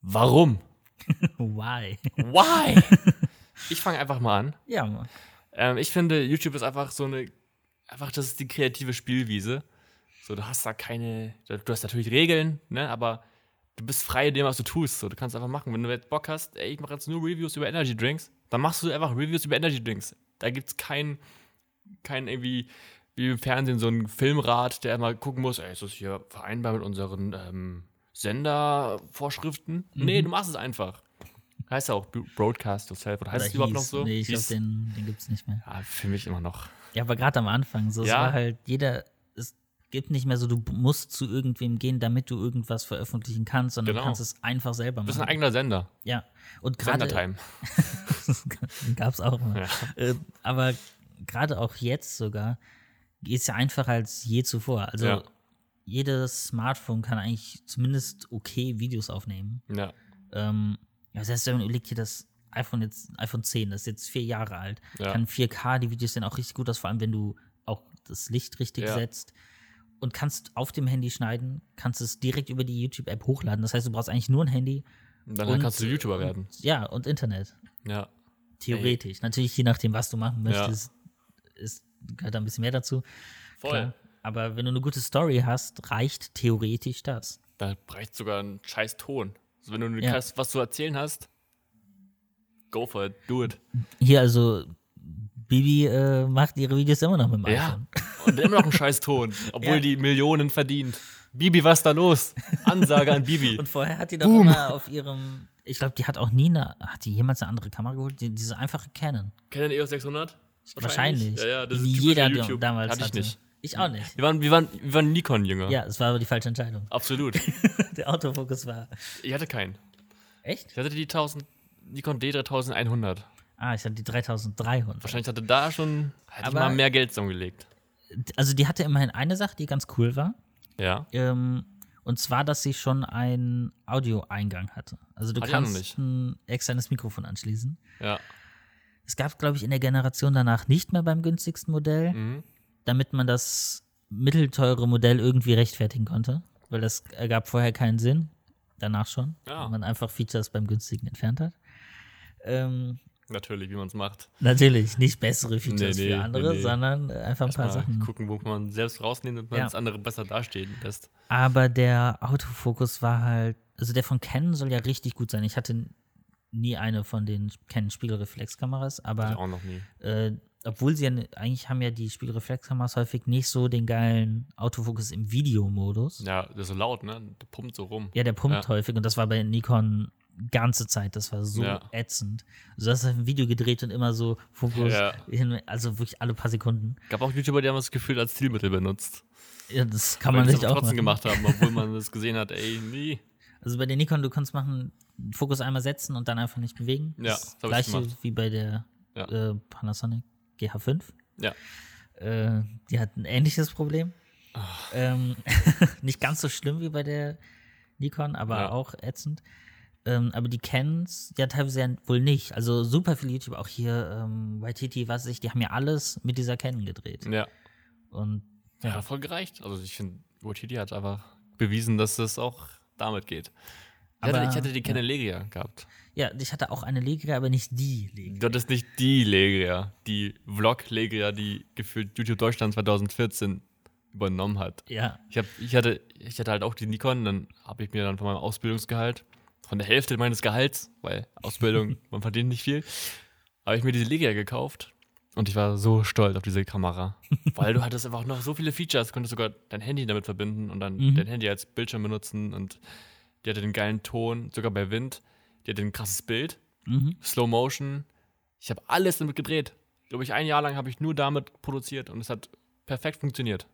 Warum? Why? Why? ich fange einfach mal an. ja, Mann. Ähm, ich finde, YouTube ist einfach so eine, einfach das ist die kreative Spielwiese. So, du hast da keine, du hast natürlich Regeln, ne, aber du bist frei in dem, was du tust. So, du kannst einfach machen. Wenn du jetzt Bock hast, ey, ich mache jetzt nur Reviews über Energy Drinks, dann machst du einfach Reviews über Energy Drinks. Da gibt es kein, kein irgendwie, wie im Fernsehen, so ein Filmrat, der mal gucken muss, ey, ist das hier vereinbar mit unseren ähm, Sendervorschriften? Nee, du machst es einfach. Heißt ja auch Broadcast Yourself, oder heißt Oder es überhaupt noch so? Nee, ich glaube, den, den gibt es nicht mehr. ja, für mich immer noch. Ja, aber gerade am Anfang, so, es Ja. war halt jeder, es gibt nicht mehr so, du musst zu irgendwem gehen, damit du irgendwas veröffentlichen kannst, sondern Genau. du kannst es einfach selber Du bist ein machen. eigener Sender. Ja, und gerade Sendertime. gab es auch mal. Ja. Äh, aber gerade auch jetzt sogar ist es ja einfacher als je zuvor. Also Ja. Jedes Smartphone kann eigentlich zumindest okay Videos aufnehmen. Ja, Ähm, ja, selbst wenn man überlegt, hier das iPhone jetzt, iPhone 10, das ist jetzt vier Jahre alt, Ja. kann 4K, die Videos sehen auch richtig gut aus, vor allem wenn du auch das Licht richtig Ja. setzt und kannst auf dem Handy schneiden, kannst es direkt über die YouTube-App hochladen. Das heißt, du brauchst eigentlich nur ein Handy. und dann und, kannst du YouTuber werden. Ja, und Internet. Ja, Theoretisch. Natürlich, je nachdem, was du machen möchtest, ist, gehört da ein bisschen mehr dazu. voll. Klar. Aber wenn du eine gute Story hast, reicht theoretisch das. Da reicht sogar ein scheiß Ton. Also wenn du Ja. krass, was zu erzählen hast, go for it, do it. Hier also, Bibi äh, macht ihre Videos immer noch mit dem Ja. iPhone. Und immer noch ein scheiß Ton, obwohl Ja. die Millionen verdient. Bibi, was ist da los? Ansage an Bibi. Und vorher hat die doch Boom. immer auf ihrem, ich glaube, die hat auch nie eine, hat die jemals eine andere Kamera geholt? Die, diese einfache Canon. Canon EOS 600? Wahrscheinlich. Ja, ja, das ist Wie typisch jeder YouTube. damals Hatte ich hatte. nicht. Ich auch nicht. Wir waren, wir waren, wir waren Nikon-Jünger. Ja, es war aber die falsche Entscheidung. Absolut. Der Autofokus war. Ich hatte keinen. Echt? Ich hatte die 1000, Nikon D3100. Ah, ich hatte die 3300. Wahrscheinlich hatte da schon, hätte ich Aber- mal mehr Geld zusammengelegt. Also die hatte immerhin eine Sache, die ganz cool war. Ja. Ähm, und zwar, dass sie schon einen Audioeingang hatte. Also du ich noch kannst ein externes Mikrofon anschließen. Ja. Es gab, glaube ich, in der Generation danach nicht mehr beim günstigsten Modell, Mhm. Damit man das mittelteure Modell irgendwie rechtfertigen konnte. Weil das ergab vorher keinen Sinn. Danach schon. Ja. Weil man einfach Features beim günstigen entfernt hat. Ähm, Natürlich, wie man es macht. natürlich nicht bessere Features Nee, nee, für andere, nee, sondern einfach ein paar Sachen. gucken, wo man selbst rausnimmt und man Ja. das andere besser dastehen lässt. Aber der Autofokus war halt, also der von Canon soll ja richtig gut sein. Ich hatte nie eine von den Canon Spiegelreflexkameras, Ich aber auch noch nie. äh, obwohl sie ja, ne- eigentlich haben ja die Spiegelreflexkameras häufig nicht so den geilen Autofokus im Videomodus. Ja, das ist so laut, ne? Der pumpt so rum. Ja, der pumpt Ja. häufig und das war bei Nikon ganze Zeit, das war so Ja. ätzend. Also du hast ein Video gedreht und immer so Fokus, Ja. hin, also wirklich alle paar Sekunden. Gab auch YouTuber, die haben das Gefühl als Stilmittel benutzt. Ja, das kann Weil man nicht auch trotzdem machen. gemacht haben, obwohl man das gesehen hat, ey, nee. Also bei der Nikon, du kannst machen, Fokus einmal setzen und dann einfach nicht bewegen. Ja, das das hab ich gemacht. wie bei der äh, Panasonic GH5. Ja. Äh, die hat ein ähnliches Problem. Ähm, nicht ganz so schlimm wie bei der Nikon, aber Ja. auch ätzend. Ähm, aber die Cans, ja teilweise ja wohl nicht. Also super viele YouTuber, auch hier ähm, YTT, was weiß ich, die haben ja alles mit dieser Canon gedreht. Ja. Und Ja, ja, voll gereicht. Also ich finde, OTD hat einfach bewiesen, dass es auch damit geht. Ich hatte, Aber- ich hatte die Canon Legria gehabt. ja, ich hatte auch eine Legria, aber nicht die Legria. Das ist nicht die Legria, die Vlog-Legria, die gefühlt YouTube Deutschland 2014 übernommen hat. Ja, Ich, hab, ich, hatte, ich hatte halt auch die Nikon, dann habe ich mir dann von meinem Ausbildungsgehalt von der Hälfte meines Gehalts, weil Ausbildung, man verdient nicht viel, habe ich mir diese Legia gekauft. Und ich war so stolz auf diese Kamera. Weil du hattest einfach noch so viele Features, konntest sogar dein Handy damit verbinden und dann Mhm. dein Handy als Bildschirm benutzen und die hatte den geilen Ton, sogar bei Wind. Die hatte ein krasses Bild, Mhm. Slow Motion. Ich habe alles damit gedreht. Glaube ich, ein Jahr lang habe ich nur damit produziert und es hat perfekt funktioniert.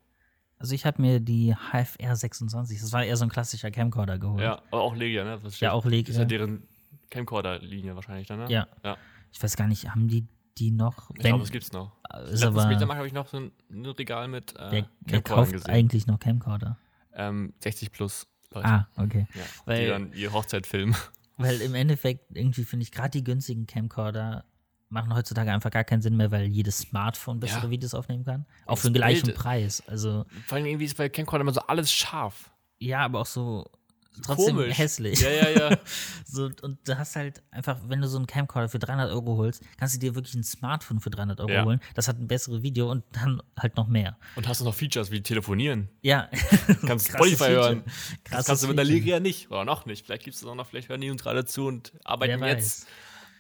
Also ich habe mir die HFR 26, das war eher so ein klassischer Camcorder geholt. Ja, aber auch Legia, ne? Das Ja, auch Das ist Legia. ja deren Camcorder-Linie wahrscheinlich dann, ne? Ja. Ja. Ich weiß gar nicht, haben die die noch? Ich glaube, es gibt's noch. ist Letztes aber, Mediamarkt habe ich noch so ein, Regal mit äh, wer, wer kauft gesehen. eigentlich noch Camcorder? Ähm, 60 plus Leute. Ah, okay. Ja, Weil- die dann ihr Hochzeit filmen. Weil im Endeffekt irgendwie finde ich gerade die günstigen Camcorder machen heutzutage einfach gar keinen Sinn mehr, weil jedes Smartphone bessere Ja. Videos aufnehmen kann. Auch Das für den gleichen Bild- Preis. Also Vor allem irgendwie ist bei Camcorder immer so alles scharf. ja, aber auch so trotzdem Komisch. hässlich. Ja, ja, ja. So, und du hast halt einfach, wenn du so einen Camcorder für 300 Euro holst, kannst du dir wirklich ein Smartphone für 300 Euro Ja. holen. Das hat ein besseres Video und dann halt noch mehr. Und hast du noch Features wie telefonieren. Ja, Kannst Spotify Feature. hören. Das Krasses kannst du mit der. Legia nicht. Oder noch nicht. Vielleicht gibt es das auch noch. Vielleicht hören die uns gerade zu und arbeiten jetzt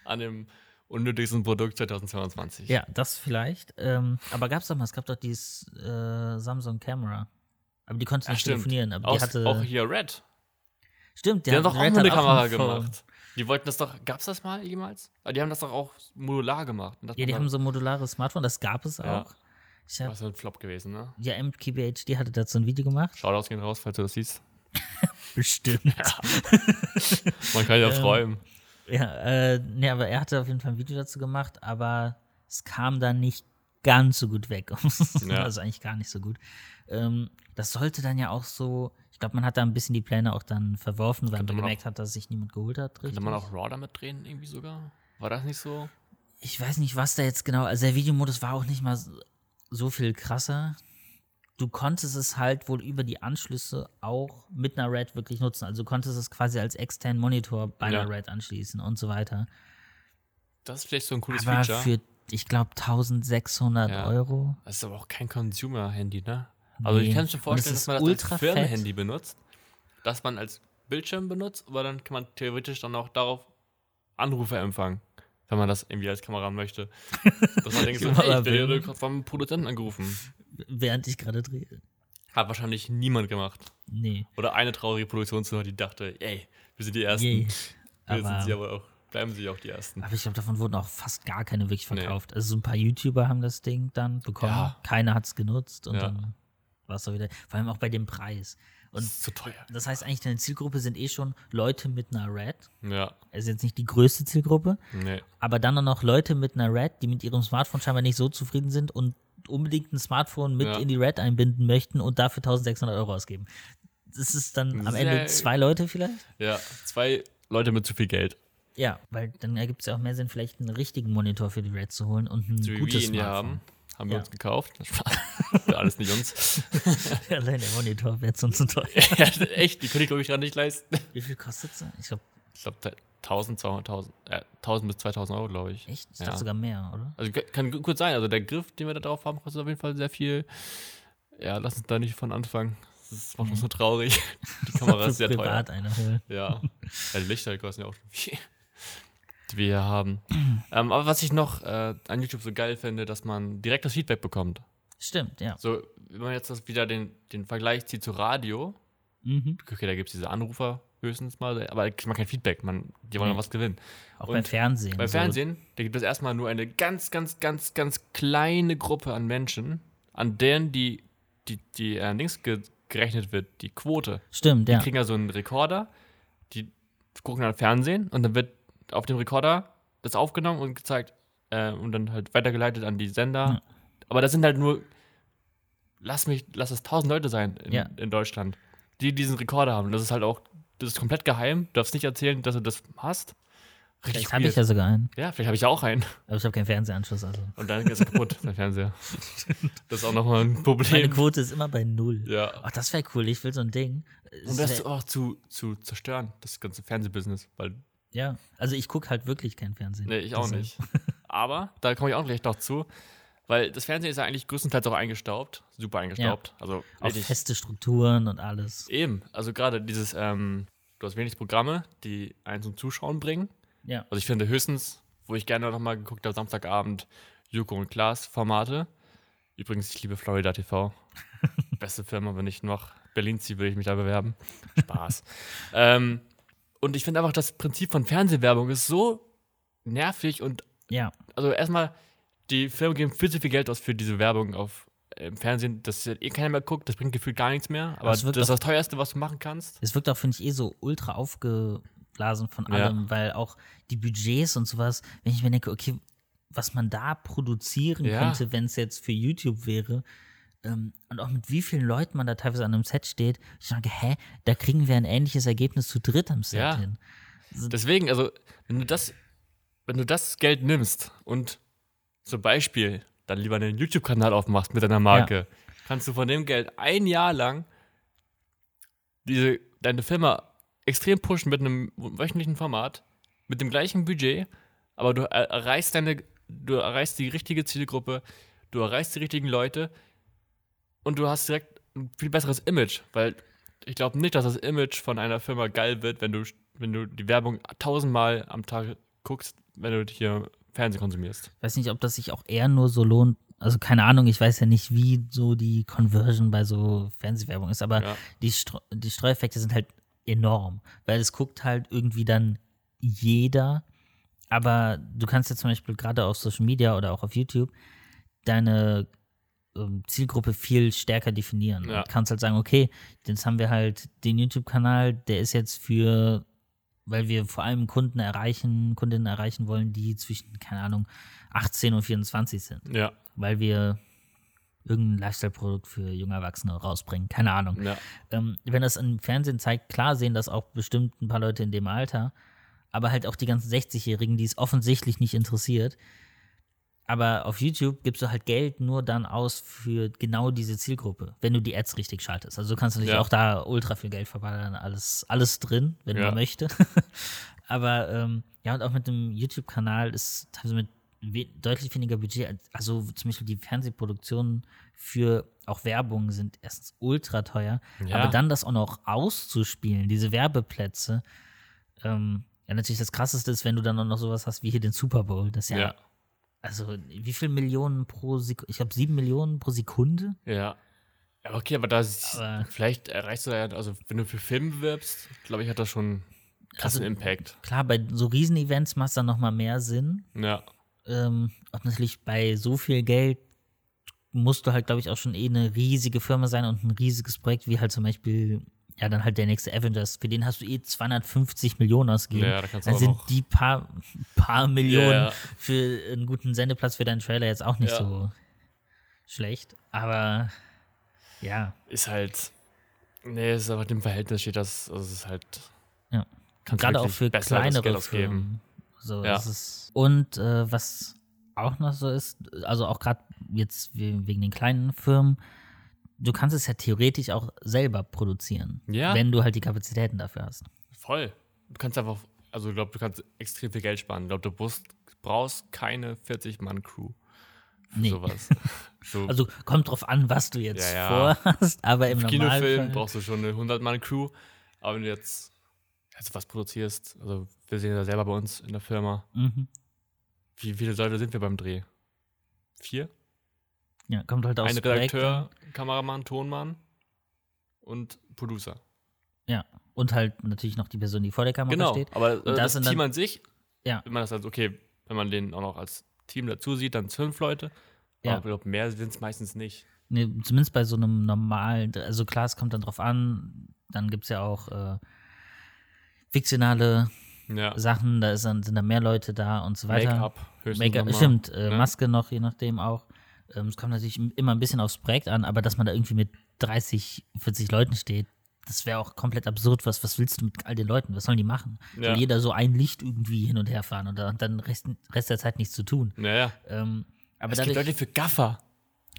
an dem unnötigsten Produkt 2022. ja, das vielleicht. Ähm, aber gab's doch mal, es gab doch dieses äh, Samsung Camera. Aber die konnte nicht stimmt. telefonieren. Aber Auch, die hatte. auch hier Red. Stimmt, Die haben doch auch Red eine Kamera gemacht. Die wollten das doch, gab's das mal jemals? Ah, Die haben das doch auch modular gemacht. Ja, die haben so ein modulares Smartphone, das gab es Ja. auch. Ich hab, Das ist ein Flop gewesen, ne? ja, MKBHD hatte dazu ein Video gemacht. Shoutouts gehen raus, falls du das siehst. Bestimmt. Man kann ja Ähm, träumen. Ja, äh, nee, aber er hatte auf jeden Fall ein Video dazu gemacht, aber es kam dann nicht ganz so gut weg. Ja. Also eigentlich gar nicht so gut. Ähm, das sollte dann ja auch so, ich glaube, man hat da ein bisschen die Pläne auch dann verworfen, weil Könnte man gemerkt hat, dass sich niemand geholt hat. Könnte Richtig. man auch RAW damit drehen, irgendwie sogar? War das nicht so? Ich weiß nicht, was da jetzt genau, also der Videomodus war auch nicht mal so, so viel krasser. Du konntest es halt wohl über die Anschlüsse auch mit einer Red wirklich nutzen. Also du konntest es quasi als externen Monitor bei Ja. einer Red anschließen und so weiter. Das ist vielleicht so ein cooles Aber Feature. für, ich glaube, 1600 Ja. Euro. das ist aber auch kein Consumer-Handy, ne? Also ich Nee. kann mir schon vorstellen, dass man das als. Firmenhandy benutzt, dass man als Bildschirm benutzt, aber dann kann man theoretisch dann auch darauf Anrufe empfangen, wenn man das irgendwie als Kamera möchte. Dass man denkt, so, hey, ich werde gerade vom Produzenten angerufen. Während ich gerade drehe. Hat wahrscheinlich niemand gemacht. Nee. Oder eine traurige Produktionsfirma, die dachte, ey, wir sind die Ersten. Yay. Wir sind sie Aber, auch, bleiben sie auch die Ersten. aber ich glaube, davon wurden auch fast gar keine wirklich Nee. verkauft. Also so ein paar YouTuber haben das Ding dann bekommen. Ja. Keiner hat es genutzt und Ja. dann es auch wieder. Vor allem auch bei dem Preis. Das Und ist zu teuer. das heißt eigentlich, deine Zielgruppe sind eh schon Leute mit einer Red. Ja, Also jetzt nicht die größte Zielgruppe, nee. aber dann noch Leute mit einer Red, die mit ihrem Smartphone scheinbar nicht so zufrieden sind und unbedingt ein Smartphone mit Ja. in die Red einbinden möchten und dafür 1600 Euro ausgeben. Das ist dann am Ende zwei Leute vielleicht? Ja, zwei Leute mit zu viel Geld. Ja, weil dann ergibt es ja auch mehr Sinn, vielleicht einen richtigen Monitor für die Red zu holen und ein So wie gutes wir ihn Smartphone. haben. Haben wir Ja. uns gekauft. Das war alles nicht uns. Allein der Monitor wäre sonst zu teuer. ja, echt, die könnte ich, glaube ich, gerade nicht leisten. Wie viel kostet es? Ich glaube, Ich glaube, 1000, 200, äh, 1000 bis 2000 Euro, glaube ich. echt? Ich Ja. dachte sogar mehr, oder? Also k- kann gut sein. Also der Griff, den wir da drauf haben, kostet auf jeden Fall sehr viel. Ja, lass uns da nicht von anfangen. Das macht uns so traurig. Die Kamera ist sehr teuer. eine holen. Ja. ja, die Lichter kosten ja auch schon viel. Die wir hier haben. ähm, aber was ich noch äh, an YouTube so geil finde, dass man direkt das Feedback bekommt. Stimmt, ja. So, wenn man jetzt das wieder den, den Vergleich zieht zu Radio, Mhm. okay, da gibt es diese Anrufer höchstens mal, aber da kriegt man kein Feedback. Man, die wollen noch was gewinnen. Auch Und beim Fernsehen. Beim so. Fernsehen, da gibt es erstmal nur eine ganz, ganz, ganz, ganz kleine Gruppe an Menschen, an deren die, die, die äh, Dings ge gerechnet wird, die Quote. Stimmt, Die ja. kriegen ja so einen Rekorder, die gucken dann Fernsehen und dann wird auf dem Rekorder das aufgenommen und gezeigt äh, und dann halt weitergeleitet an die Sender. Ja. Aber das sind halt nur, lass mich, lass es tausend Leute sein in, Ja. in Deutschland, die diesen Rekorder haben. Das ist halt auch, das ist komplett geheim. Du darfst nicht erzählen, dass du das hast. Richtig Vielleicht habe ich ja sogar einen. Ja, vielleicht habe ich auch einen. Aber ich habe keinen Fernsehanschluss. Also. Und dann ist er kaputt, der Fernseher. Das ist auch nochmal ein Meine Problem. Quote ist immer bei null. Ja. Ach, das wäre cool. Ich will so ein Ding. Es Und das auch zu, zu zerstören, das ganze Fernsehbusiness. Weil, ja, also ich gucke halt wirklich kein Fernsehen. nee, ich auch nicht. Aber da komme ich auch gleich noch zu. Weil das Fernsehen ist ja eigentlich größtenteils auch eingestaubt. Super eingestaubt. Also Auch richtig. feste Strukturen und alles. Eben. Also gerade dieses, ähm, du hast wenig Programme, die einen zum Zuschauen bringen. Ja. Also ich finde höchstens, wo ich gerne noch mal geguckt habe, Samstagabend, Joko und Klaas Formate. Übrigens, ich liebe Florida TV. Beste Firma, wenn ich noch Berlin ziehe, will ich mich da bewerben. Spaß. ähm, und ich finde einfach, das Prinzip von Fernsehwerbung ist so nervig und Ja. also erstmal, die Firmen geben viel zu viel Geld aus für diese Werbung auf äh, im Fernsehen, dass ja eh keiner mehr guckt, das bringt gefühlt gar nichts mehr. Aber das wirkt ist das teuerste, was du machen kannst. Es wirkt auch, finde ich, eh so ultra aufgeblasen von Ja. allem, weil auch die Budgets und sowas, wenn ich mir denke, okay, was man da produzieren Ja. könnte, wenn es jetzt für YouTube wäre, ähm, und auch mit wie vielen Leuten man da teilweise an einem Set steht, ich sage, hä, da kriegen wir ein ähnliches Ergebnis zu dritt am Set Ja. hin. Deswegen, also, wenn du das, wenn du das Geld nimmst und zum Beispiel dann lieber einen YouTube-Kanal aufmachst mit deiner Marke, kannst du von dem Geld ein Jahr lang diese, deine Firma extrem pushen mit einem wöchentlichen Format, mit dem gleichen Budget, aber du er- erreichst deine, du erreichst die richtige Zielgruppe, du erreichst die richtigen Leute und du hast direkt ein viel besseres Image, weil ich glaube nicht, dass das Image von einer Firma geil wird, wenn du, wenn du die Werbung tausendmal am Tag guckst, wenn du hier Fernsehen konsumierst. weiß nicht, ob das sich auch eher nur so lohnt. Also keine Ahnung, ich weiß ja nicht, wie so die Conversion bei so Fernsehwerbung ist, aber Ja. die, Stro die Streueffekte sind halt enorm, weil es guckt halt irgendwie dann jeder, aber du kannst jetzt zum Beispiel gerade auf Social Media oder auch auf YouTube deine ähm, Zielgruppe viel stärker definieren. Ja. Und kannst halt sagen, okay, jetzt haben wir halt den YouTube-Kanal, der ist jetzt für, weil wir vor allem Kunden erreichen, Kundinnen erreichen wollen, die zwischen, keine Ahnung, 18 und 24 sind, Ja, weil wir irgendein Lifestyle-Produkt für junge Erwachsene rausbringen. Keine Ahnung. ja. Ähm, wenn das im Fernsehen zeigt, klar sehen das auch bestimmt ein paar Leute in dem Alter, aber halt auch die ganzen 60-Jährigen, die es offensichtlich nicht interessiert. Aber auf YouTube gibst du halt Geld nur dann aus für genau diese Zielgruppe, wenn du die Ads richtig schaltest. Also du kannst natürlich Ja. auch da ultra viel Geld verballern, alles, alles drin, wenn Ja. man möchte. Aber ähm, ja, und auch mit dem YouTube-Kanal ist teilweise mit deutlich weniger Budget, als- also zum Beispiel die Fernsehproduktionen für auch Werbung sind erstens ultra teuer, Ja. aber dann das auch noch auszuspielen, diese Werbeplätze, ähm, ja, natürlich das krasseste ist, wenn du dann auch noch sowas hast wie hier den Super Bowl. Das ja, Ja. Also wie viel Millionen pro Sekunde? Ich glaube sieben Millionen pro Sekunde. Ja. Ja, okay, aber da ist, Aber- vielleicht erreichst du ja, also wenn du für Film bewirbst, glaube ich, hat das schon einen krassen Also- Impact. Klar, bei so Riesenevents macht es dann nochmal mehr Sinn. Ja. Ähm, und natürlich bei so viel Geld musst du halt, glaube ich, auch schon eh eine riesige Firma sein und ein riesiges Projekt, wie halt zum Beispiel, ja, dann halt der nächste Avengers. Für den hast du eh 250 Millionen ausgegeben. Ja, da kannst du Dann auch sind noch- die paar, paar Millionen Ja, ja. für einen guten Sendeplatz für deinen Trailer jetzt auch nicht Ja. so schlecht. Aber ja, Ist halt. Nee, es ist aber dem Verhältnis steht das, also es ist halt. Ja. gerade auch für kleinere. Firmen. So, Ja. ist, und äh, was auch noch so ist, also auch gerade jetzt we- wegen den kleinen Firmen, du kannst es ja theoretisch auch selber produzieren, Ja. wenn du halt die Kapazitäten dafür hast. Voll. Du kannst einfach, also ich glaube, du kannst extrem viel Geld sparen. Ich glaube, du brauchst, brauchst keine 40-Mann-Crew für Nee. sowas. so, Also kommt drauf an, was du jetzt Ja, ja. vorhast, aber im Kinofilm Normalfall. brauchst du schon eine 100-Mann-Crew. Aber wenn du jetzt, jetzt was produzierst, also wir sehen ja selber bei uns in der Firma, Mhm. wie viele Leute sind wir beim Dreh? Vier? Ja, kommt halt aus Ein Redakteur, Kameramann, Tonmann und Producer. Ja, und halt natürlich noch die Person, die vor der Kamera Genau, steht. aber äh, das das, Team dann- an sich, Ja. wenn man das also, okay, wenn man den auch noch als Team dazu sieht, dann fünf Leute. Ja. Aber ich glaube, mehr sind es meistens nicht. Nee, zumindest bei so einem normalen, also klar, es kommt dann drauf an, dann gibt es ja auch äh, fiktionale Ja. Sachen, da ist dann, sind da mehr Leute da und so weiter. Make-up, höchstens Make-up, stimmt, äh, ne? Maske noch, je nachdem auch. Ähm, es kommt natürlich immer ein bisschen aufs Projekt an, aber dass man da irgendwie mit 30, 40 Leuten steht, das wäre auch komplett absurd. Was, was willst du mit all den Leuten? Was sollen die machen? Ja. Soll jeder so ein Licht irgendwie hin und her fahren und dann, dann Rest, Rest der Zeit nichts zu tun. Naja. Ähm, aber Es gibt dadurch, Leute für Gaffer.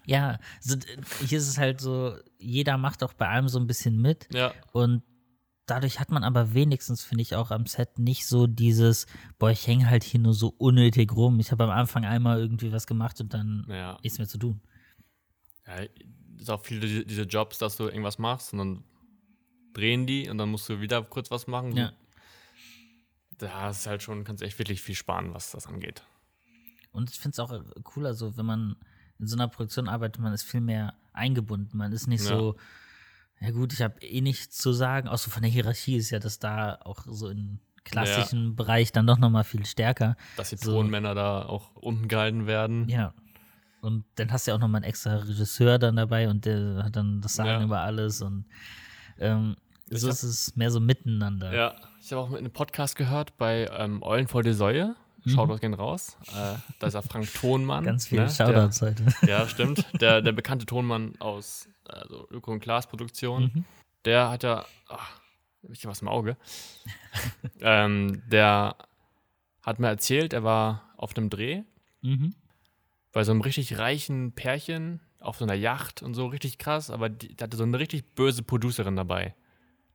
ja, so, hier ist es halt so, jeder macht auch bei allem so ein bisschen mit. Ja. Und dadurch hat man aber wenigstens, finde ich, auch am Set nicht so dieses, boah, ich hänge halt hier nur so unnötig rum. Ich habe am Anfang einmal irgendwie was gemacht und dann Ja. nichts mehr zu tun. ja. ist auch viele die- diese Jobs, dass du irgendwas machst und dann drehen die und dann musst du wieder kurz was machen. Ja. Da ist halt schon, kannst echt wirklich viel sparen, was das angeht. Und ich finde es auch cooler, so wenn man in so einer Produktion arbeitet, man ist viel mehr eingebunden. Man ist nicht Ja. so, ja gut, ich habe eh nichts zu sagen, so von der Hierarchie ist ja das da auch so im klassischen Bereich dann doch nochmal viel stärker. Dass die So. Tonmänner da auch unten gehalten werden. Ja. Und dann hast du ja auch nochmal einen extra Regisseur dann dabei und der hat dann das Sagen Ja. über alles und ähm, so hab- ist es mehr so miteinander. Ja, ich habe auch mit einem Podcast gehört bei ähm, Eulen vor der Säue. Schaut euch gerne raus. Äh, da ist der Frank Tonmann. Mhm. Ganz viele ne? Shoutouts heute. Ja, stimmt. Der, der bekannte Tonmann aus also Öko- und Glas-Produktion. Mhm. Der hat ja. Ach, hab ich was im Auge. ähm, der hat mir erzählt, er war auf einem Dreh Mhm. bei so einem richtig reichen Pärchen auf so einer Yacht und so richtig krass, aber die, der hatte so eine richtig böse Producerin dabei.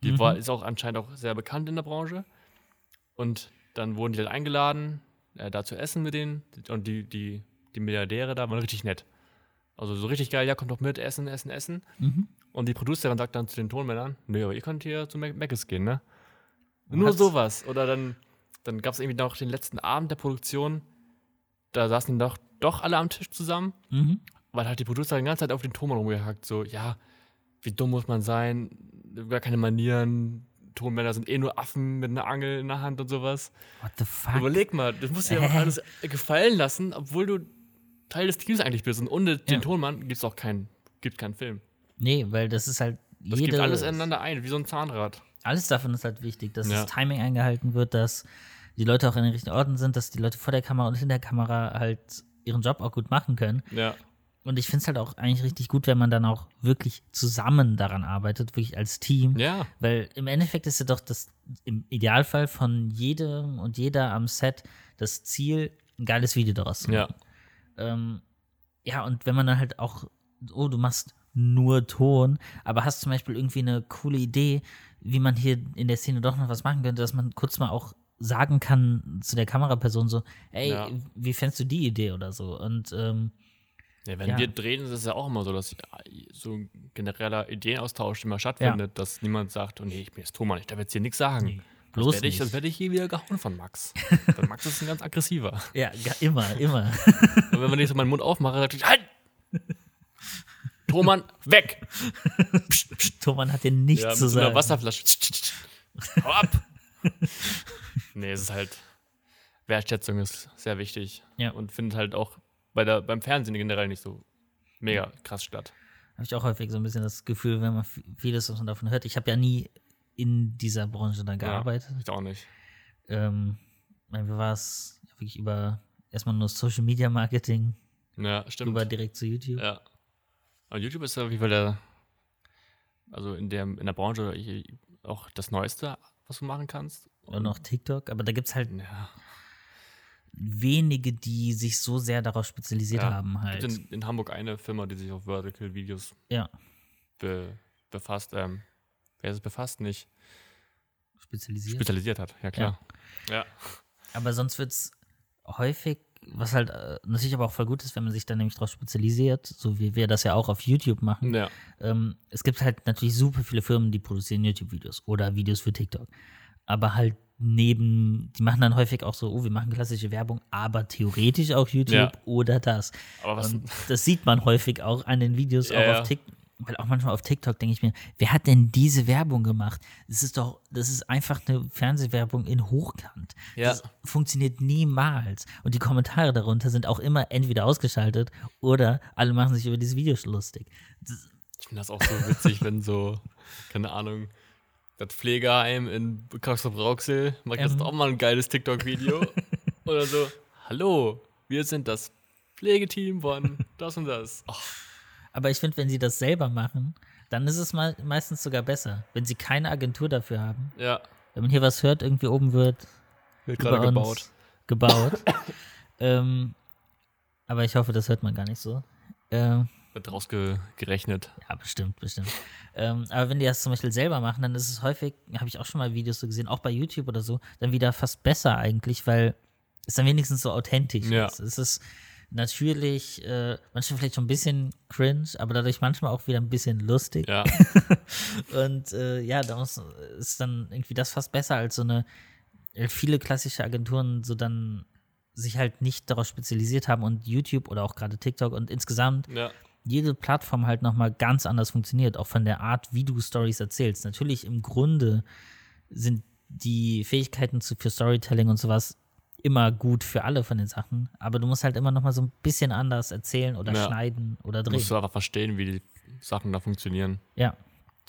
Die Mhm. war, ist auch anscheinend auch sehr bekannt in der Branche. Und dann wurden die halt eingeladen, äh, da zu essen mit denen. Und die, die, die Milliardäre da waren richtig nett. Also so richtig geil, ja, kommt doch mit, essen, essen, essen. Mhm. Und die Producerin sagt dann zu den Tonmännern, nö, aber ihr könnt hier zu Mac Mc's gehen, ne? Nur Was? sowas. Oder dann, dann gab es irgendwie noch den letzten Abend der Produktion, da saßen doch, doch alle am Tisch zusammen, Mhm. weil halt die Producer die ganze Zeit auf den Tonmann rumgehackt, so, ja, wie dumm muss man sein, gar keine Manieren, Tonmänner sind eh nur Affen mit einer Angel in der Hand und sowas. What the fuck? Überleg mal, das musst du dir auch Hä? alles gefallen lassen, obwohl du Teil des Teams eigentlich bist. Und ohne den Ja. Tonmann gibt es auch keinen, gibt keinen Film. Nee, weil das ist halt Das jede, gibt alles ineinander ein, wie so ein Zahnrad. alles davon ist halt wichtig, dass Ja. das Timing eingehalten wird, dass die Leute auch in den richtigen Orten sind, dass die Leute vor der Kamera und hinter der Kamera halt ihren Job auch gut machen können. Ja. Und ich finde es halt auch eigentlich richtig gut, wenn man dann auch wirklich zusammen daran arbeitet, wirklich als Team. Ja. Weil im Endeffekt ist ja doch das im Idealfall von jedem und jeder am Set das Ziel, ein geiles Video daraus zu Ja. Ähm, ja, und wenn man dann halt auch, oh, du machst nur Ton, aber hast zum Beispiel irgendwie eine coole Idee, wie man hier in der Szene doch noch was machen könnte, dass man kurz mal auch sagen kann zu der Kameraperson so, ey, Ja. wie fändest du die Idee oder so? Und ähm, ja wenn Ja. wir drehen, ist es ja auch immer so, dass so ein genereller Ideenaustausch immer stattfindet, dass niemand sagt, oh nee, ich bin jetzt Thomann, ich darf jetzt hier nichts sagen. Nee, bloß werde ich, nicht. das werde ich hier wieder gehauen von Max. Weil Max ist ein ganz aggressiver. ja, immer, immer. Und wenn man nicht so meinen Mund aufmache, sagt ich, halt! Thomann, weg! Thomann hat dir nichts Ja, mit zu so einer sagen. Wasserflasche. Hau ab! nee, es ist halt. Wertschätzung ist sehr wichtig. Ja. Und findet halt auch bei der, beim Fernsehen generell nicht so mega krass statt. Habe ich auch häufig so ein bisschen das Gefühl, wenn man vieles was man davon hört. Ich habe ja nie in dieser Branche dann gearbeitet. Ja, ich auch nicht. Ähm, mir war es wirklich über erstmal nur Social Media Marketing, Ja, stimmt. über direkt zu YouTube. Ja. Aber YouTube ist ja auf jeden Fall der, also in der, in der Branche auch das Neueste, was du machen kannst. Und noch TikTok. Aber da gibt es halt Ja. wenige, die sich so sehr darauf spezialisiert ja. haben halt. Gibt in, in Hamburg eine Firma, die sich auf Vertical Videos ja, be, befasst. Ähm, wer ist es befasst? Nicht spezialisiert. spezialisiert hat. Ja, klar. Ja. Aber sonst wird es häufig, was halt äh, natürlich aber auch voll gut ist, wenn man sich dann nämlich darauf spezialisiert, so wie wir das ja auch auf YouTube machen. Ja. Ähm, es gibt halt natürlich super viele Firmen, die produzieren YouTube-Videos oder Videos für TikTok. Aber halt neben, die machen dann häufig auch so, oh, wir machen klassische Werbung, aber theoretisch auch YouTube Ja. oder das. Aber was. Und das sieht man häufig auch an den Videos, Ja, auch ja. auf TikTok. Weil auch manchmal auf TikTok denke ich mir, wer hat denn diese Werbung gemacht? Das ist doch, das ist einfach eine Fernsehwerbung in Hochkant. Ja. Das funktioniert niemals. Und die Kommentare darunter sind auch immer entweder ausgeschaltet oder alle machen sich über dieses Video lustig. Das, Ich finde das auch so witzig, wenn so, keine Ahnung, das Pflegeheim in Kassel-Brauxel macht jetzt Ähm. auch mal ein geiles TikTok-Video. Oder so, hallo, wir sind das Pflegeteam von das und das. Oh, aber ich finde, wenn sie das selber machen, dann ist es mal, meistens sogar besser. Wenn sie keine Agentur dafür haben. ja, Wenn man hier was hört, irgendwie oben wird wird gerade gebaut. gebaut. ähm, aber ich hoffe, das hört man gar nicht so. Ähm, Wird rausgerechnet. ja, bestimmt, bestimmt. Ähm, aber wenn die das zum Beispiel selber machen, dann ist es häufig, habe ich auch schon mal Videos so gesehen, auch bei YouTube oder so, dann wieder fast besser eigentlich, weil es dann wenigstens so authentisch Ja. ist. Es ist Natürlich, äh, manchmal vielleicht schon ein bisschen cringe, aber dadurch manchmal auch wieder ein bisschen lustig. Ja, Und äh, ja, da ist dann irgendwie das fast besser als so eine, äh, viele klassische Agenturen so dann sich halt nicht darauf spezialisiert haben und YouTube oder auch gerade TikTok und insgesamt ja, jede Plattform halt nochmal ganz anders funktioniert, auch von der Art, wie du Stories erzählst. Natürlich im Grunde sind die Fähigkeiten zu, für Storytelling und sowas immer gut für alle von den Sachen, aber du musst halt immer nochmal so ein bisschen anders erzählen oder Ja. schneiden oder drehen. musst du einfach verstehen, wie die Sachen da funktionieren. Ja,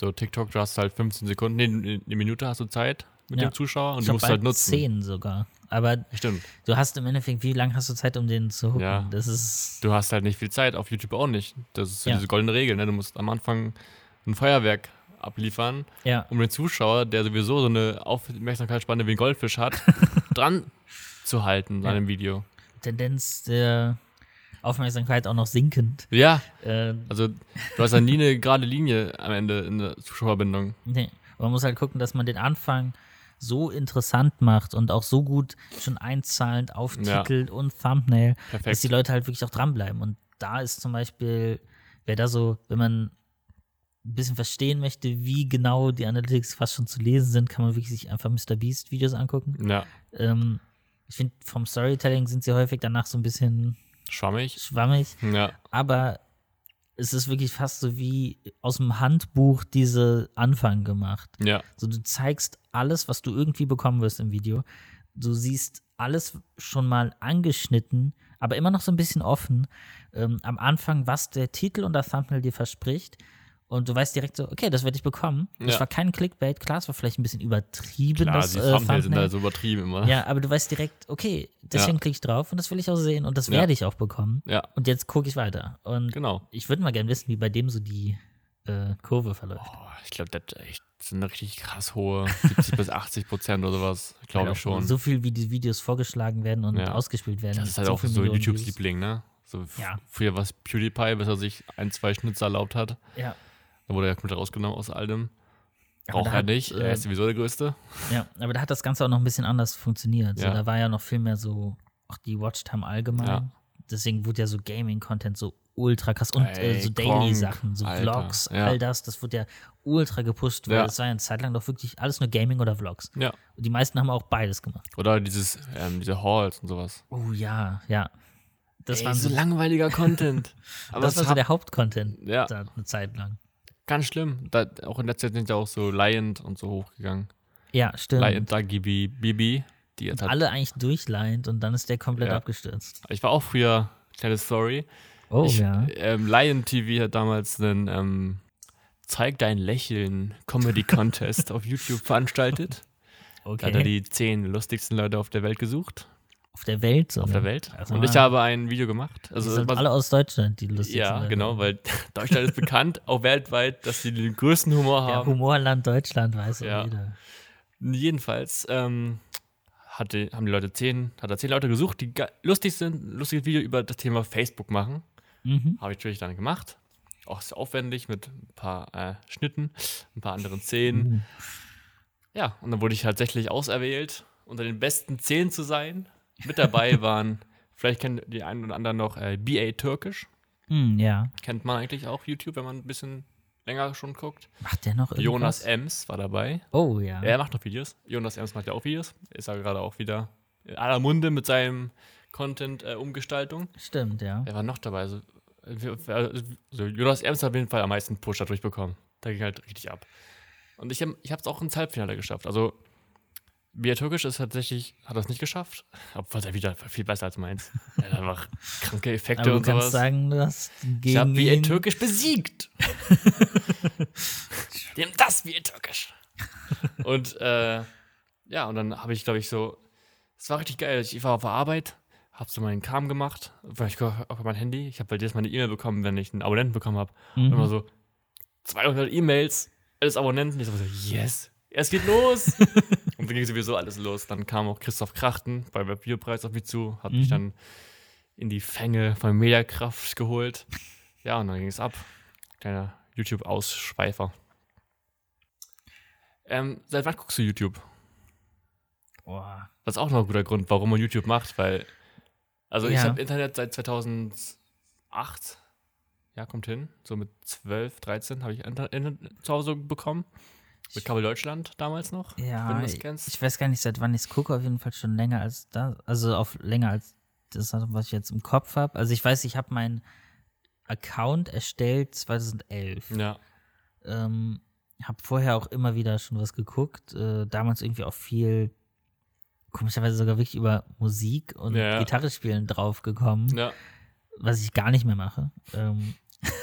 So, TikTok, du hast halt 15 Sekunden, nee, eine Minute hast du Zeit mit Ja. dem Zuschauer und ich du glaub, musst halt bald nutzen. Zehn sogar. Aber Stimmt. du hast im Endeffekt, wie lange hast du Zeit, um den zu hucken? Ja. Das ist, Du hast halt nicht viel Zeit, auf YouTube auch nicht. Das ist so Ja. diese goldene Regel, ne? Du musst am Anfang ein Feuerwerk abliefern, ja, um den Zuschauer, der sowieso so eine Aufmerksamkeitsspanne wie ein Goldfisch hat, dran zu halten Ja. an einem Video. Tendenz der Aufmerksamkeit auch noch sinkend. Ja, Äh, also du hast ja nie eine gerade Linie am Ende in der Zuschauerbindung. nee. Man muss halt gucken, dass man den Anfang so interessant macht und auch so gut schon einzahlend auf Ja. Titel und Thumbnail, dass Perfekt. die Leute halt wirklich auch dranbleiben. Und da ist zum Beispiel, wer da so, wenn man ein bisschen verstehen möchte, wie genau die Analytics fast schon zu lesen sind, kann man wirklich sich einfach Mr. Beast Videos angucken. Ja, Ähm, ich finde, vom Storytelling sind sie häufig danach so ein bisschen schwammig. schwammig, Ja, aber es ist wirklich fast so wie aus dem Handbuch diese Anfang gemacht. ja, So, du zeigst alles, was du irgendwie bekommen wirst im Video. Du siehst alles schon mal angeschnitten, aber immer noch so ein bisschen offen. Ähm, am Anfang, was der Titel und das Thumbnail dir verspricht. Und du weißt direkt so, okay, das werde ich bekommen. Das Ja. war kein Clickbait, klar, es war vielleicht ein bisschen übertrieben, klar, das die äh, Thumbnails sind da so übertrieben immer. Ja, aber du weißt direkt, okay, deswegen Ja. klicke ich drauf und das will ich auch sehen und das Ja. werde ich auch bekommen. Ja, Und jetzt gucke ich weiter. Und genau. ich würde mal gerne wissen, wie bei dem so die äh, Kurve verläuft. Oh, ich glaube, das echt sind richtig krass hohe 70 bis 80 Prozent oder sowas, glaube ich schon. So viel, wie die Videos vorgeschlagen werden und ausgespielt werden. Das ist halt so auch so Millionen YouTubes Views. Liebling, ne? So Ja. früher war es PewDiePie, bis er sich ein, zwei Schnitzer erlaubt hat. Ja, Da wurde er komplett rausgenommen aus all dem. Braucht er nicht. äh, er ist sowieso der Größte. ja, aber da hat das Ganze auch noch ein bisschen anders funktioniert. So, Ja. da war ja noch viel mehr so, auch die Watchtime allgemein. Ja. Deswegen wurde ja so Gaming-Content so ultra krass und äh, Ey, so Gronk, Daily-Sachen, so Alter, Vlogs, ja. all das, das wurde ja ultra gepusht, weil es war ja eine Zeit lang doch wirklich alles nur Gaming oder Vlogs. Ja. Und die meisten haben auch beides gemacht. Oder dieses, ähm, diese Halls und sowas. Oh ja, ja. Das war so so, langweiliger Content. Aber das war so der Hauptcontent Ja. da eine Zeit lang. Ganz schlimm. Da, auch in letzter Zeit sind ja auch so Lion und so hochgegangen. Ja, stimmt. Lion, da Gibi, Bibi. Die hat, Alle eigentlich durchleint und dann ist der komplett Ja. abgestürzt. ich war auch früher, kleine Story. Oh ich, ja. ähm, Lion TV hat damals einen ähm, Zeig dein Lächeln Comedy Contest auf YouTube veranstaltet. Da Okay. hat er die zehn lustigsten Leute auf der Welt gesucht. Auf der Welt so. Auf der Welt. Also und ich habe ein Video gemacht. Also sind was- alle aus Deutschland, die lustig ja, sind. genau, weil Deutschland ist bekannt, auch weltweit, dass sie den größten Humor Ja, haben. Humorland Deutschland, weiß Ja. ja. jeder. Jedenfalls ähm, hatte, haben die Leute zehn, hat er zehn Leute gesucht, die lustig sind, ein lustiges Video über das Thema Facebook machen. Mhm. Habe ich natürlich dann gemacht. Auch sehr aufwendig mit ein paar äh, Schnitten, ein paar anderen Szenen. Mhm. Ja, und dann wurde ich tatsächlich auserwählt, unter den besten zehn zu sein. Mit dabei waren, vielleicht kennen die einen oder anderen noch äh, BA Türkisch. Hm, ja. Kennt man eigentlich auch YouTube, wenn man ein bisschen länger schon guckt. Macht der noch irgendwas? Jonas Ems war dabei. Oh ja. Er macht noch Videos. Jonas Ems macht ja auch Videos. Ist ja gerade auch wieder in aller Munde mit seinem Content-Umgestaltung. Stimmt, ja. Wer war noch dabei? So, äh, wer- so, Jonas Ems hat auf jeden Fall am meisten Push dadurch bekommen. Da ging halt richtig ab. Und ich habe es auch ins Halbfinale geschafft. Also, Bia Türkisch ist tatsächlich, hat das nicht geschafft. Obwohl er wieder viel besser als meins. Er hat einfach kranke Effekte Aber du und kannst sowas. sagen, du hast ich habe gegen ihn Türkisch besiegt. Dem das Bia Türkisch. und äh, ja, und dann habe ich, glaube ich, so, es war richtig geil. Ich war auf der Arbeit, habe so meinen Kram gemacht, weil ich auf mein Handy. Ich habe halt jetzt mal eine E-Mail bekommen, wenn ich einen Abonnenten bekommen habe. Und immer mhm. so 200 E-Mails, alles Abonnenten. Ich so, yes, es geht los. und dann ging sowieso alles los. Dann kam auch Christoph Krachten beim Webvideopreis auf mich zu, hat mich Mhm. dann in die Fänge von Mediakraft geholt. Ja, und dann ging es ab. Kleiner YouTube-Ausschweifer. Ähm, seit wann guckst du YouTube? Boah. Das ist auch noch ein guter Grund, warum man YouTube macht, weil Also ich Ja. habe Internet seit 2008. Ja, kommt hin. So mit 12, 13 habe ich Inter- Internet zu Hause bekommen. Mit Kabel Deutschland damals noch. Ja, ich, ich weiß gar nicht, seit wann ich es gucke, auf jeden Fall schon länger als das. Also auf länger als das, was ich jetzt im Kopf habe. Also ich weiß, ich habe meinen Account erstellt 2011. Ja. Ähm, habe vorher auch immer wieder schon was geguckt. Äh, damals irgendwie auch viel, komischerweise sogar wirklich über Musik und Ja. Gitarre spielen draufgekommen, Ja. was ich gar nicht mehr mache. Ähm,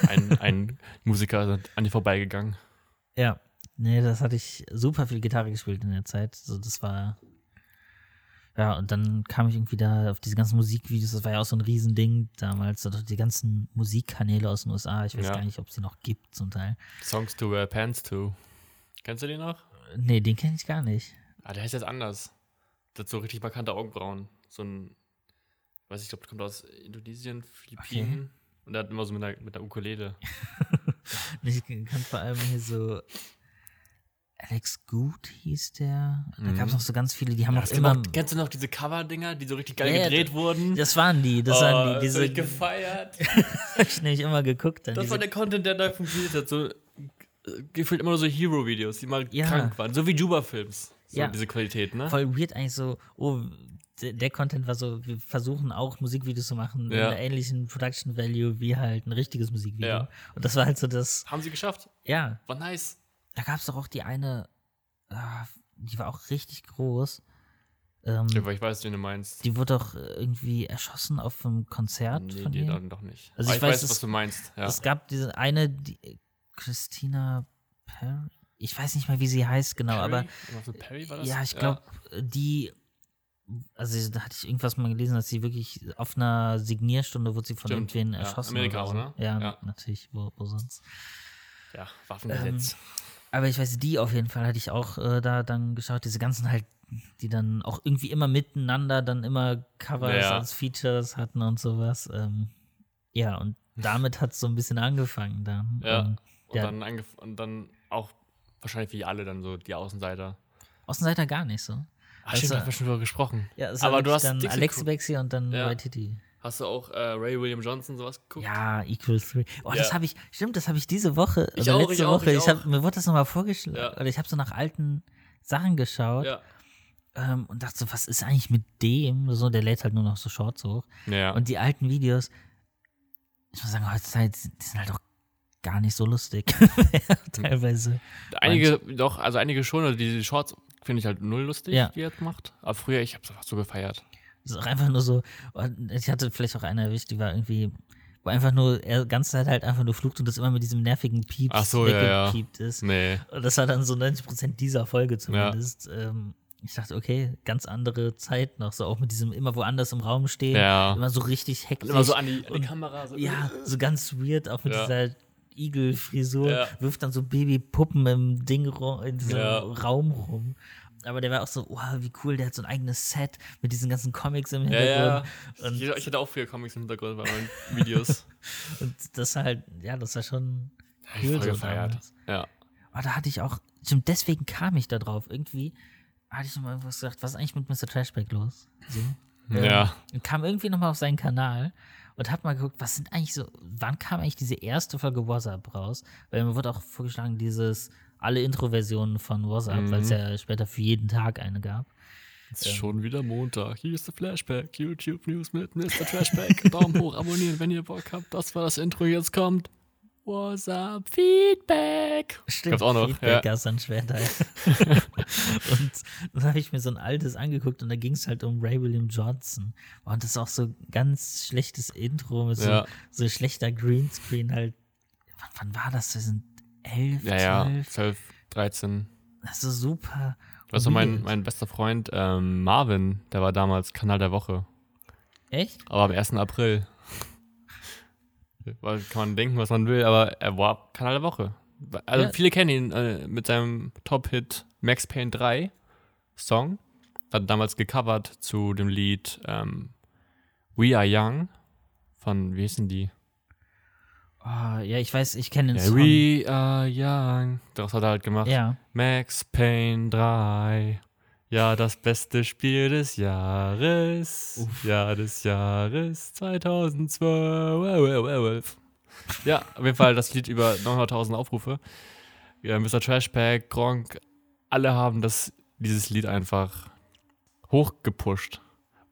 Ein, ein Musiker ist an dir vorbeigegangen. ja, nee, das hatte ich super viel Gitarre gespielt in der Zeit. So, das war. Ja, und dann kam ich irgendwie da auf diese ganzen Musikvideos, das war ja auch so ein Riesending damals, die ganzen Musikkanäle aus den USA, ich weiß Ja. gar nicht, ob es die noch gibt zum Teil. Songs to wear pants to. Kennst du den noch? Nee, den kenne ich gar nicht. Ah, der heißt jetzt anders. Der hat so richtig markante Augenbrauen. So ein, weiß ich, glaube, der kommt aus Indonesien, Philippinen. Und der hat immer so mit einer, mit einer Ukulele. Ich kann vor allem hier so Alex Good hieß der. Da Mhm. gab es noch so ganz viele, die haben Ja, gibt immer. auch, kennst du noch diese Cover-Dinger, die so richtig geil ja, gedreht wurden? Das waren die, das Oh, waren die, das diese. ich gefeiert. hab ich nämlich immer geguckt. Dann Das diese, war der Content, der da funktioniert hat. So, äh, gefühlt immer nur so Hero-Videos, die mal Ja. krank waren. So wie Juba-Films. So Ja. diese Qualität, ne? voll weird eigentlich so, oh, der, der Content war so, wir versuchen auch Musikvideos zu machen Ja. mit einer ähnlichen Production Value wie halt ein richtiges Musikvideo. Ja. Und das war halt so das, Haben sie geschafft. ja, War nice. Da gab es doch auch die eine, ah, die war auch richtig groß. Ähm, Ja, weil ich weiß, wen du meinst. die wurde doch irgendwie erschossen auf einem Konzert Nee, von die dann doch nicht. Also Aber ich ich, weiß, es- was du meinst. Ja. Es gab diese eine, die, Christina Perry, ich weiß nicht mehr, wie sie heißt genau, Perry? aber mit Perry war das? ja, ich glaube, die, also da hatte ich irgendwas mal gelesen, dass sie wirklich auf einer Signierstunde wurde sie von Stimmt, irgendwen ja. erschossen. Amerika, oder so. oder? Ja, Ja. natürlich, wo, wo sonst. Ja, Waffengesetz. Aber ich weiß, die auf jeden Fall hatte ich auch äh, da dann geschaut, diese ganzen halt, die dann auch irgendwie immer miteinander dann immer Covers Ja. als Features hatten und sowas. Ähm, ja, und damit hat es so ein bisschen angefangen dann. Ja. Und und, ja. dann und dann auch wahrscheinlich wie alle dann so die Außenseiter. Außenseiter gar nicht so. Ach, Also- stimmt, da haben wir schon drüber gesprochen. Ja, es Aber war du hast dann Dixie Alexi Bexi und dann Ja. YTT. Hast du auch äh, Ray William Johnson sowas geguckt? Ja, Equal Three. Oh, das Ja. habe ich, stimmt, das habe ich diese Woche, Ich also auch, letzte ich auch, Woche, ich ich hab, mir wurde das nochmal vorgeschlagen, Ja. oder ich habe so nach alten Sachen geschaut Ja. ähm, und dachte so, was ist eigentlich mit dem? So, der lädt halt nur noch so Shorts hoch. Ja. Und die alten Videos, ich muss sagen, heutzutage, die sind halt auch gar nicht so lustig. Teilweise. einige, doch, also einige schon, also die Shorts finde ich halt null lustig, Ja. die er macht. Aber früher, ich habe es einfach so gefeiert. Das ist auch einfach nur so, und ich hatte vielleicht auch eine erwischt, die war irgendwie, wo einfach nur, er die ganze Zeit halt einfach nur flucht und das immer mit diesem nervigen Pieps Ach so, ja, ja. weggepiept ist. Nee. Und das war dann so 90% dieser Folge zumindest. Ähm, ich dachte, okay, ganz andere Zeit noch, so auch mit diesem immer woanders im Raum stehen, Ja. immer so richtig hektisch. Und immer so an die, an die Kamera. So. Ja, so ganz weird, auch mit Ja. dieser Igel-Frisur, Ja. wirft dann so Babypuppen im Ding in diesem Ja. Raum rum. Aber der war auch so, wow, wie cool, der hat so ein eigenes Set mit diesen ganzen Comics im Ja, ja. Hintergrund. Ich, ich hatte auch früher Comics im Hintergrund bei meinen Videos. Und das halt, ja, das war schon ich cool voll so gefeiert. Ja. Aber da hatte ich auch, stimmt, deswegen kam ich da drauf. Irgendwie hatte ich noch mal irgendwas gesagt, was ist eigentlich mit Mr. Trashback los? So. Ähm, Ja. und kam irgendwie nochmal auf seinen Kanal und hab mal geguckt, was sind eigentlich so, wann kam eigentlich diese erste Folge WhatsApp raus? Weil mir wurde auch vorgeschlagen, dieses, alle Intro-Versionen von WhatsApp, Mhm. weil es ja später für jeden Tag eine gab. Es ist schon wieder Montag. Hier ist der Flashback. YouTube News mit Mr. Trashback. Daumen hoch, abonnieren, wenn ihr Bock habt. Das war das Intro, jetzt kommt. What's up? Feedback. Stimmt, auch noch, Feedback ja. gab's dann später. und dann habe ich mir so ein altes angeguckt und da ging es halt um Ray William Johnson. Und das ist auch so ein ganz schlechtes Intro mit so, Ja. so schlechter Greenscreen halt. Wann, wann war das? Wir sind elf, Ja, ja. zwölf. 12, 13. Das ist super. Weißt du, mein, mein bester Freund ähm, Marvin, der war damals Kanal der Woche. Echt? Aber am 1. April. Kann man denken, was man will, aber er war Kanal der Woche. Also Ja. viele kennen ihn äh, mit seinem Top-Hit Max Payne 3 Song. Hat damals gecovert zu dem Lied ähm, We Are Young von, wie hießen die? Oh, ja, ich weiß, ich kenne den Ja, Song. We Are Young. Daraus hat er halt gemacht. Ja. Max Payne 3. Ja, das beste Spiel des Jahres. Ja, des Jahres 2012. Ja, auf jeden Fall das Lied über 900.000 Aufrufe. Ja, Mr. Trashpack, Gronk, alle haben das, dieses Lied einfach hochgepusht.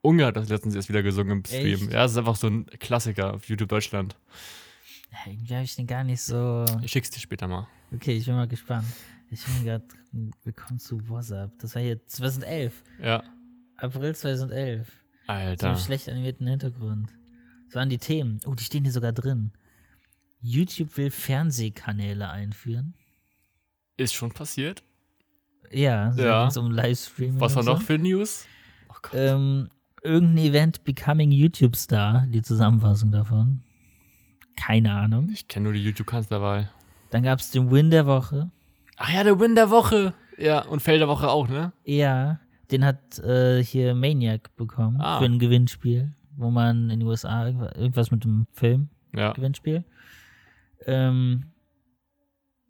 Unge hat das letztens erst wieder gesungen im Stream. Echt? Ja, es ist einfach so ein Klassiker auf YouTube Deutschland. Irgendwie habe ich den gar nicht so. Ich schick's dir später mal. Okay, ich bin mal gespannt. Ich bin gerade. Willkommen zu WhatsApp. Das war hier 2011. Ja. April 2011. So Alter. einem schlecht animierten Hintergrund. Das waren die Themen. Oh, die stehen hier sogar drin. YouTube will Fernsehkanäle einführen. Ist schon passiert. Ja, so Ja. um Livestreaming. Was war so. noch für News? Oh Gott. Ähm, irgendein Event Becoming YouTube Star, die Zusammenfassung davon. Keine Ahnung. Ich kenne nur die YouTube-Kanzlerwahl. Dann gab es den Win der Woche. Ach ja, der Win der Woche. Ja, und Fail der Woche auch, ne? Ja, den hat äh, hier Maniac bekommen Ah. für ein Gewinnspiel, wo man in den USA irgendwa- irgendwas mit dem Film, Ja. Gewinnspiel. Ähm,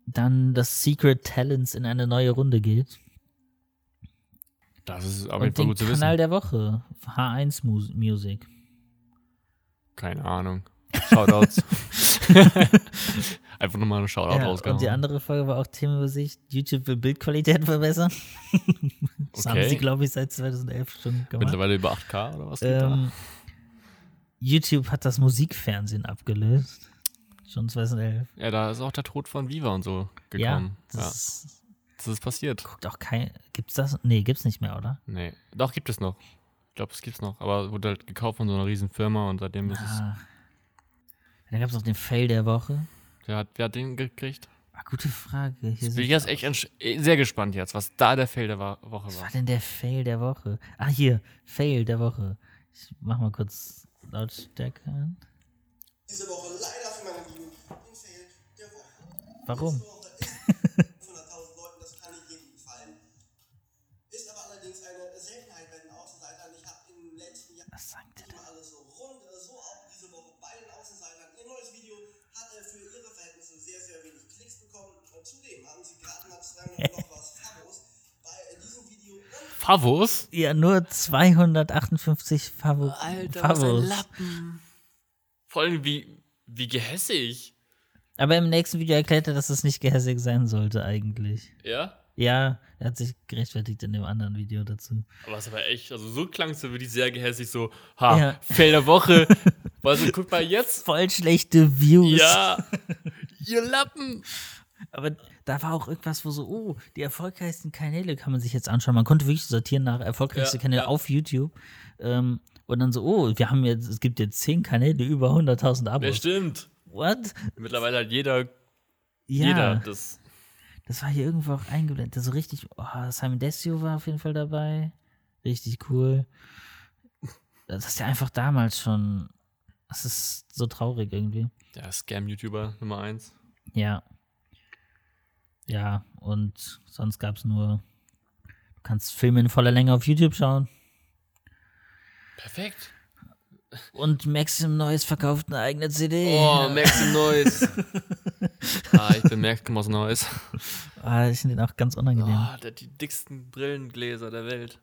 dann das Secret Talents in eine neue Runde geht. Das ist auf jeden Fall gut zu Kanal wissen. der Woche, H1 Mus Music. Keine Ahnung. Shoutouts. Einfach nochmal eine Shoutout Ja, rausgehauen. und die andere Folge war auch Themenübersicht. YouTube will Bildqualität verbessern. das haben Okay. sie, glaube ich, seit 2011 schon gemacht. Mittlerweile über 8K oder was? geht da? Ähm, YouTube hat das Musikfernsehen abgelöst. Schon 2011. Ja, da ist auch der Tod von Viva und so Ja, gekommen. Ja, das das, ist, ist passiert. guckt auch kein. Gibt's das? Nee, gibt's nicht mehr, oder? Nee. Doch, gibt es noch. Ich glaube, es gibt's noch. Aber wurde halt gekauft von so einer riesen Firma und seitdem ist Ah. Dann gab's noch den Fail der Woche. es. Wer hat, wer hat den gekriegt? Ah, gute Frage. Hier Ich bin jetzt echt eh, sehr gespannt jetzt, was da der Fail der Woche Was war. war denn der Fail der Woche? Ah, hier. Fail der Woche. Ich mach mal kurz Lautstärke an. Diese Woche leider für meine Lieben den Fail der Woche. Warum? Favos Favos? Ja, nur 258 Favo Favos. Lappen. Vor allem wie, wie gehässig. Aber im nächsten Video erklärt er, dass es nicht gehässig sein sollte, eigentlich. Ja? Ja, er hat sich gerechtfertigt in dem anderen Video dazu. Aber es war echt, also so klang es so wirklich sehr gehässig, so, ha, Ja. Fail der Woche. Also guck mal jetzt. Voll schlechte Views. Ja. Ihr Lappen. Aber da war auch irgendwas, wo so, oh, die erfolgreichsten Kanäle kann man sich jetzt anschauen. Man konnte wirklich sortieren nach erfolgreichste Ja, Kanäle ja. auf YouTube. Ähm, und dann so, oh, wir haben jetzt, es gibt jetzt zehn Kanäle, über 100.000 Ja, Abos. stimmt. What? Mittlerweile hat jeder, Ja, jeder das. das war hier irgendwo auch eingeblendet. So richtig, oh, Simon Desio war auf jeden Fall dabei. Richtig cool. Das ist ja einfach damals schon, das ist so traurig irgendwie. Ja, Scam-YouTuber Nummer eins. Ja. Ja, und sonst gab es nur, du kannst Filme in voller Länge auf YouTube schauen. Perfekt. Und Maxim Neues verkauft eine eigene CD. Oh, Maxim Neues. ah, ich bin Maxim Neues. Ah, ich finde den auch ganz unangenehm. Oh, der hat die dicksten Brillengläser der Welt.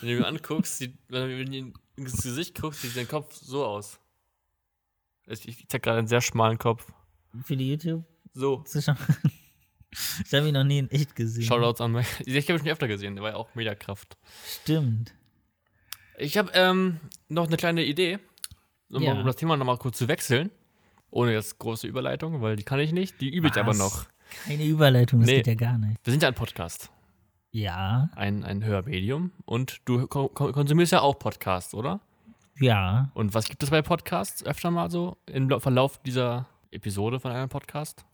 Wenn du ihn anguckst, sieht, wenn du ihm ins Gesicht guckst, sieht sein Kopf so aus. Ich, ich zeig gerade einen sehr schmalen Kopf. Für die YouTube So. Ich habe ihn noch nie in echt gesehen. Shoutouts an Max. Ich habe ihn schon öfter gesehen, der war ja auch Mediakraft. Stimmt. Ich habe ähm, noch eine kleine Idee, um, Ja. das Thema nochmal kurz zu wechseln. Ohne jetzt große Überleitung, weil die kann ich nicht. Die übe ich aber noch. Keine Überleitung, das Nee. geht ja gar nicht. Wir sind ja ein Podcast, Ja, ein, ein Hörmedium. Und du ko ko konsumierst ja auch Podcasts, oder? ja. Und was gibt es bei Podcasts öfter mal so im Lau- Verlauf dieser Episode von einem Podcast?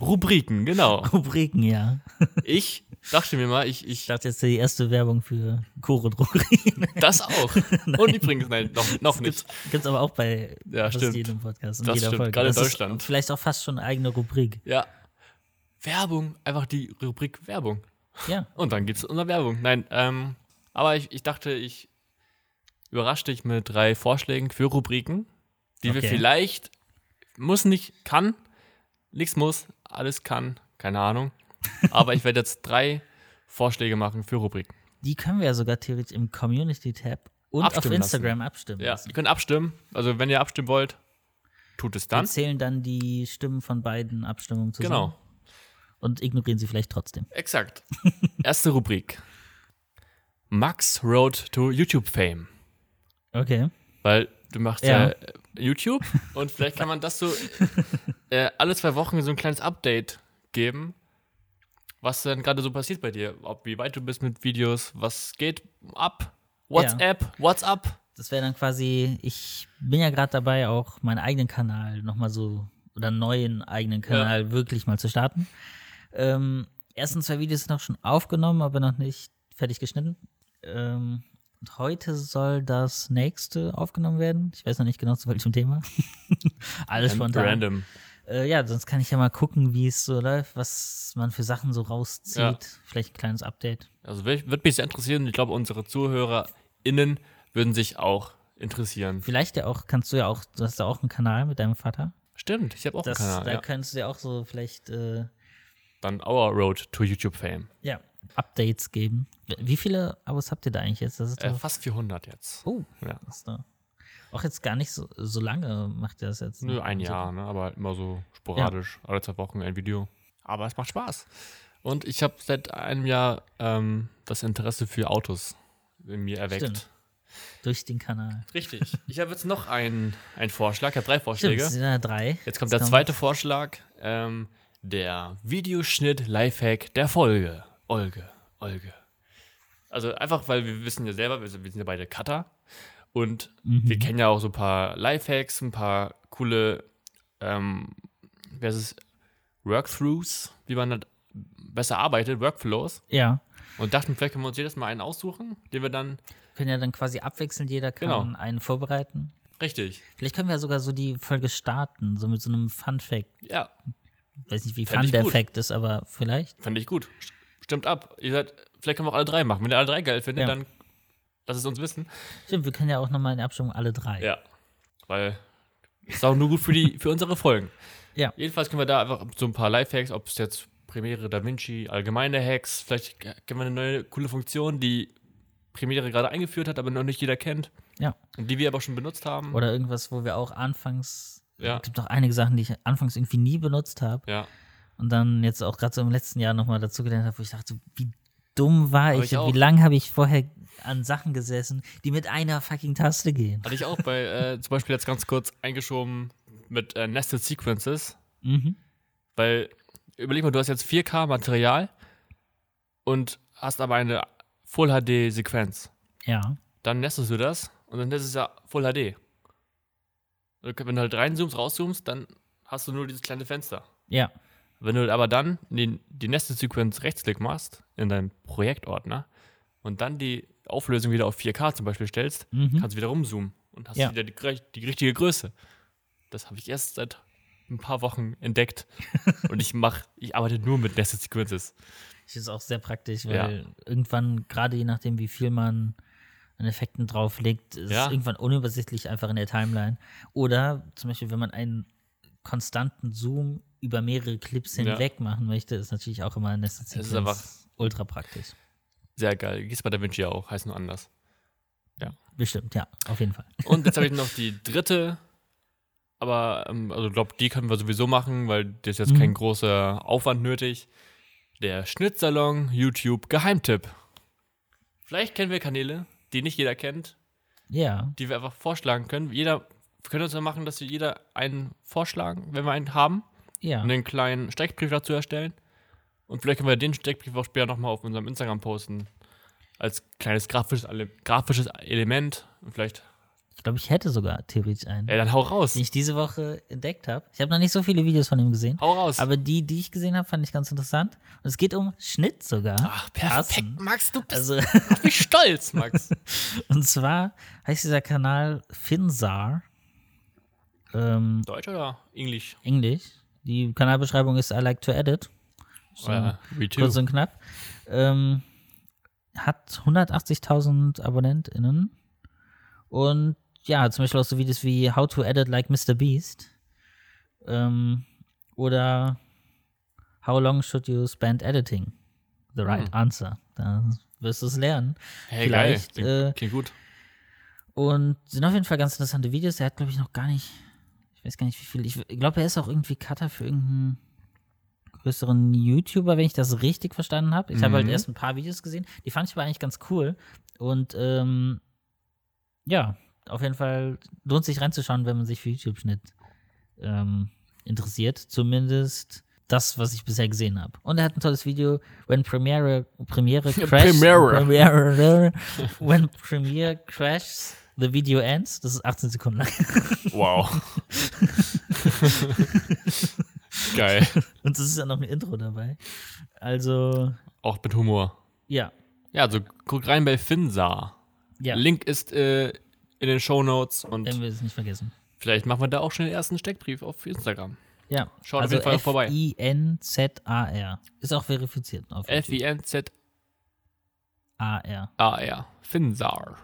Rubriken, genau. Rubriken, ja. Ich dachte mir mal, ich, Ich ich dachte jetzt die erste Werbung für Choro Drogerien. das auch. Und übrigens, nein, noch, noch nicht. Gibt's, gibt's aber auch bei Ja, fast stimmt. jedem Podcast und Das jeder stimmt, Folge. gerade in Das Deutschland. Ist vielleicht auch fast schon eine eigene Rubrik. Ja. Werbung, einfach die Rubrik Werbung. Ja. Und dann geht's unter Werbung. Nein, ähm, aber ich, ich dachte, ich überrasche dich mit drei Vorschlägen für Rubriken, die wir Okay. vielleicht, muss nicht, kann, nichts muss, alles kann, keine Ahnung. Aber ich werde jetzt drei Vorschläge machen für Rubriken. Die können wir ja sogar theoretisch im Community-Tab und auf Abstimmen Instagram abstimmen. Ja, lassen. ihr könnt abstimmen. Also wenn ihr abstimmen wollt, tut es Wir dann. zählen dann die Stimmen von beiden Abstimmungen zusammen. Genau, Und ignorieren sie vielleicht trotzdem. exakt. Erste Rubrik. Max Road to YouTube Fame. Okay. Weil du machst Ja. ja, äh, YouTube und vielleicht kann man das so äh, alle zwei Wochen so ein kleines Update geben, was dann gerade so passiert bei dir. Ob wie weit du bist mit Videos, was geht ab, WhatsApp, WhatsApp. Das wäre dann quasi, ich bin ja gerade dabei, auch meinen eigenen Kanal nochmal so, oder einen neuen eigenen Kanal wirklich mal zu starten. Ähm, ersten zwei Videos sind auch schon aufgenommen, aber noch nicht fertig geschnitten. Ähm, und heute soll das nächste aufgenommen werden. Ich weiß noch nicht genau zu welchem Thema. Alles spontan. Random. Äh, ja, sonst kann ich ja mal gucken, wie es so läuft, was man für Sachen so rauszieht. Ja. Vielleicht ein kleines Update. Also wird wird mich sehr interessieren. Ich glaube, unsere ZuhörerInnen würden sich auch interessieren. Vielleicht ja auch, kannst du ja auch, du hast ja auch einen Kanal mit deinem Vater. Stimmt, ich habe auch Das, einen Kanal. da Ja. könntest du ja auch so vielleicht äh, Dann Our Road to YouTube Fame. ja, Updates geben. Wie viele Abos habt ihr da eigentlich jetzt? Das ist Äh, fast 400 jetzt. oh, Ja. ist doch auch jetzt gar nicht so, so lange macht ihr das jetzt. Nö, ein So- Jahr, ne? aber immer so sporadisch. Alle zwei Wochen ein Video. Aber es macht Spaß. Und ich habe seit einem Jahr ähm, das Interesse für Autos in mir erweckt. Stimmt. Durch den Kanal. Richtig. Ich habe jetzt noch einen, einen Vorschlag. Ich habe drei Stimmt, Vorschläge. es sind ja drei. Jetzt kommt der zweite Vorschlag. Ähm, der Videoschnitt-Lifehack der Folge. Olge, Olge. Also einfach, weil wir wissen ja selber, wir sind wir ja beide Cutter. Und wir kennen ja auch so ein paar Lifehacks, ein paar coole, ähm, wie heißt es, Workthroughs, wie man halt besser arbeitet, Workflows. Ja. Und dachten, vielleicht können wir uns jedes Mal einen aussuchen, den wir dann, Können ja dann quasi abwechselnd, jeder kann Genau. einen vorbereiten. richtig, Vielleicht können wir ja sogar so die Folge starten, so mit so einem Fun-Fact. ja, Weiß nicht, wie Fänd fun ich der. Fact ist, aber vielleicht. Fand ich gut. Stimmt ab. Ihr seid, vielleicht können wir auch alle drei machen. Wenn ihr alle drei geil findet, Ja. dann lasst es uns wissen. Stimmt, wir können ja auch nochmal in der Abstimmung alle drei. Ja. Weil ist auch nur gut für, die, für unsere Folgen. Ja. Jedenfalls können wir da einfach so ein paar Lifehacks, ob es jetzt Premiere, Da Vinci, allgemeine Hacks, vielleicht kennen wir eine neue coole Funktion, die Premiere gerade eingeführt hat, aber noch nicht jeder kennt. Ja. Und die wir aber schon benutzt haben. Oder irgendwas, wo wir auch anfangs. Ja. Es gibt auch einige Sachen, die ich anfangs irgendwie nie benutzt habe. ja. Und dann jetzt auch gerade so im letzten Jahr nochmal dazu gelernt habe, wo ich dachte, wie dumm war ich, ich und wie lange habe ich vorher an Sachen gesessen, die mit einer fucking Taste gehen. Hatte ich auch bei, äh, zum Beispiel jetzt ganz kurz eingeschoben mit äh, Nested Sequences. Mhm. Weil, überleg mal, du hast jetzt 4K Material und hast aber eine Full HD Sequenz. Ja. Dann nestest du das und dann ist es ja Full HD. Und Wenn du halt reinzoomst, rauszoomst, dann hast du nur dieses kleine Fenster. Ja. Wenn du aber dann die, die Nested Sequenz Rechtsklick machst in deinem Projektordner und dann die Auflösung wieder auf 4K zum Beispiel stellst, Mhm. kannst du wieder rumzoomen und hast Ja. wieder die, die richtige Größe. Das habe ich erst seit ein paar Wochen entdeckt. und ich mache, ich arbeite nur mit Nested Sequences. Finde es auch sehr praktisch, weil Ja. irgendwann, gerade je nachdem, wie viel man an Effekten drauflegt, ist Ja. es irgendwann unübersichtlich einfach in der Timeline. Oder zum Beispiel, wenn man einen konstanten Zoom über mehrere Clips Ja. hinweg machen möchte, ist natürlich auch immer eine ist einfach- ultra praktisch. Sehr geil. Gehst bei DaVinci auch, heißt nur anders. Bestimmt, ja, auf jeden Fall. Und jetzt habe ich noch die dritte. Aber, ähm, also ich glaube, die können wir sowieso machen, weil das ist jetzt Mhm. kein großer Aufwand nötig. Der Schnittsalon YouTube Geheimtipp. Vielleicht kennen wir Kanäle, die nicht jeder kennt, Ja, die wir einfach vorschlagen können. Jeder, wir können uns ja machen, dass wir jeder einen vorschlagen, wenn wir einen haben, ja. und einen kleinen Steckbrief dazu erstellen. Und vielleicht können wir den Steckbrief auch später nochmal auf unserem Instagram posten. Als kleines grafisches, grafisches Element. Und vielleicht, Ich glaube, ich hätte sogar theoretisch einen, ey, dann hau raus. den ich diese Woche entdeckt habe. Ich habe noch nicht so viele Videos von ihm gesehen. Hau raus. Aber die, die ich gesehen habe, fand ich ganz interessant. Und es geht um Schnitt sogar. Ach, perfekt, Passend. Max, du bist Also, mich stolz, Max. und zwar heißt dieser Kanal Finzar. Ähm, Deutsch oder Englisch? Englisch. Die Kanalbeschreibung ist I like to edit. So, too. kurz und knapp. Ähm, hat 180.000 AbonnentInnen. Und ja, zum Beispiel auch so Videos wie How to Edit Like Mr. Beast. Ähm, oder How long should you spend editing? The Right Hm. Answer. Da wirst du es lernen. Hey, Vielleicht, geil. äh, Klingt, klingt gut. Und sind auf jeden Fall ganz interessante Videos. Er hat, glaube ich, noch gar nicht, ich weiß gar nicht, wie viel. Ich glaube, er ist auch irgendwie Cutter für irgendeinen größeren YouTuber, wenn ich das richtig verstanden habe. Ich habe halt Mhm. erst ein paar Videos gesehen. Die fand ich aber eigentlich ganz cool. Und ähm, ja, auf jeden Fall lohnt sich reinzuschauen, wenn man sich für YouTube-Schnitt ähm, interessiert. Zumindest das, was ich bisher gesehen habe. Und er hat ein tolles Video, when Premiere, Premiere crashes. Premiere. Premiere. when Premiere crashes, the video ends. Das ist 18 Sekunden lang. Wow. geil. Und es ist ja noch ein Intro dabei. Also, Auch mit Humor. ja. Ja, also guck rein bei Finsa. Ja, Link ist äh, in den Show Notes und wenn wir es nicht vergessen. vielleicht machen wir da auch schon den ersten Steckbrief auf Instagram. Ja, Schaut auf also jeden Fall vorbei. F-I-N-Z-A-R. Ist auch verifiziert auf. F-I-N-Z-A-R. A-R. Finsar.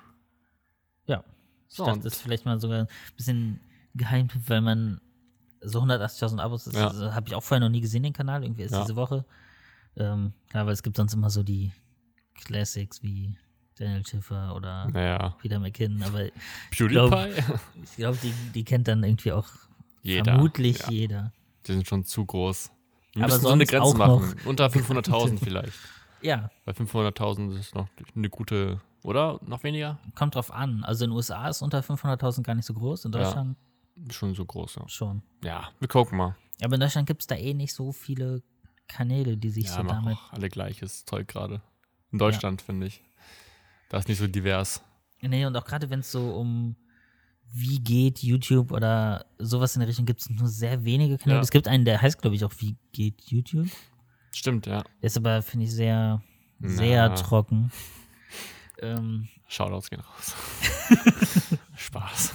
Ja. Ich So, dachte, das ist vielleicht mal sogar ein bisschen geheim, weil man so 180.000 Abos ist. Ja. Das habe ich auch vorher noch nie gesehen, den Kanal. Irgendwie ist Ja. diese Woche. Ähm, klar, weil es gibt sonst immer so die Classics wie Daniel Schiffer oder Naja. Peter McKinnon, aber PewDiePie? ich glaube, die, die kennt dann irgendwie auch Jeder. vermutlich Ja, jeder. die sind schon zu groß. Wir Aber müssen so eine Grenze machen. Unter 500.000 vielleicht. Ja, Bei 500.000 ist noch eine gute, oder? Noch weniger? kommt drauf an. Also in den USA ist unter 500.000 gar nicht so groß, in Ja. Deutschland Schon so groß, ja. schon. Ja, wir gucken mal. Aber in Deutschland gibt es da eh nicht so viele Kanäle, die sich Ja, so damit. auch alle gleiches Zeug gerade. In Deutschland, finde ich. Da ist nicht so divers. Nee, und auch gerade wenn es so um wie geht YouTube oder sowas in der Richtung gibt es nur sehr wenige Kanäle. Ja. Es gibt einen, der heißt, glaube ich, auch Wie geht YouTube. Stimmt, ja. Der ist aber, finde ich, sehr, sehr Na. trocken. Ähm, Shoutouts gehen raus. Spaß.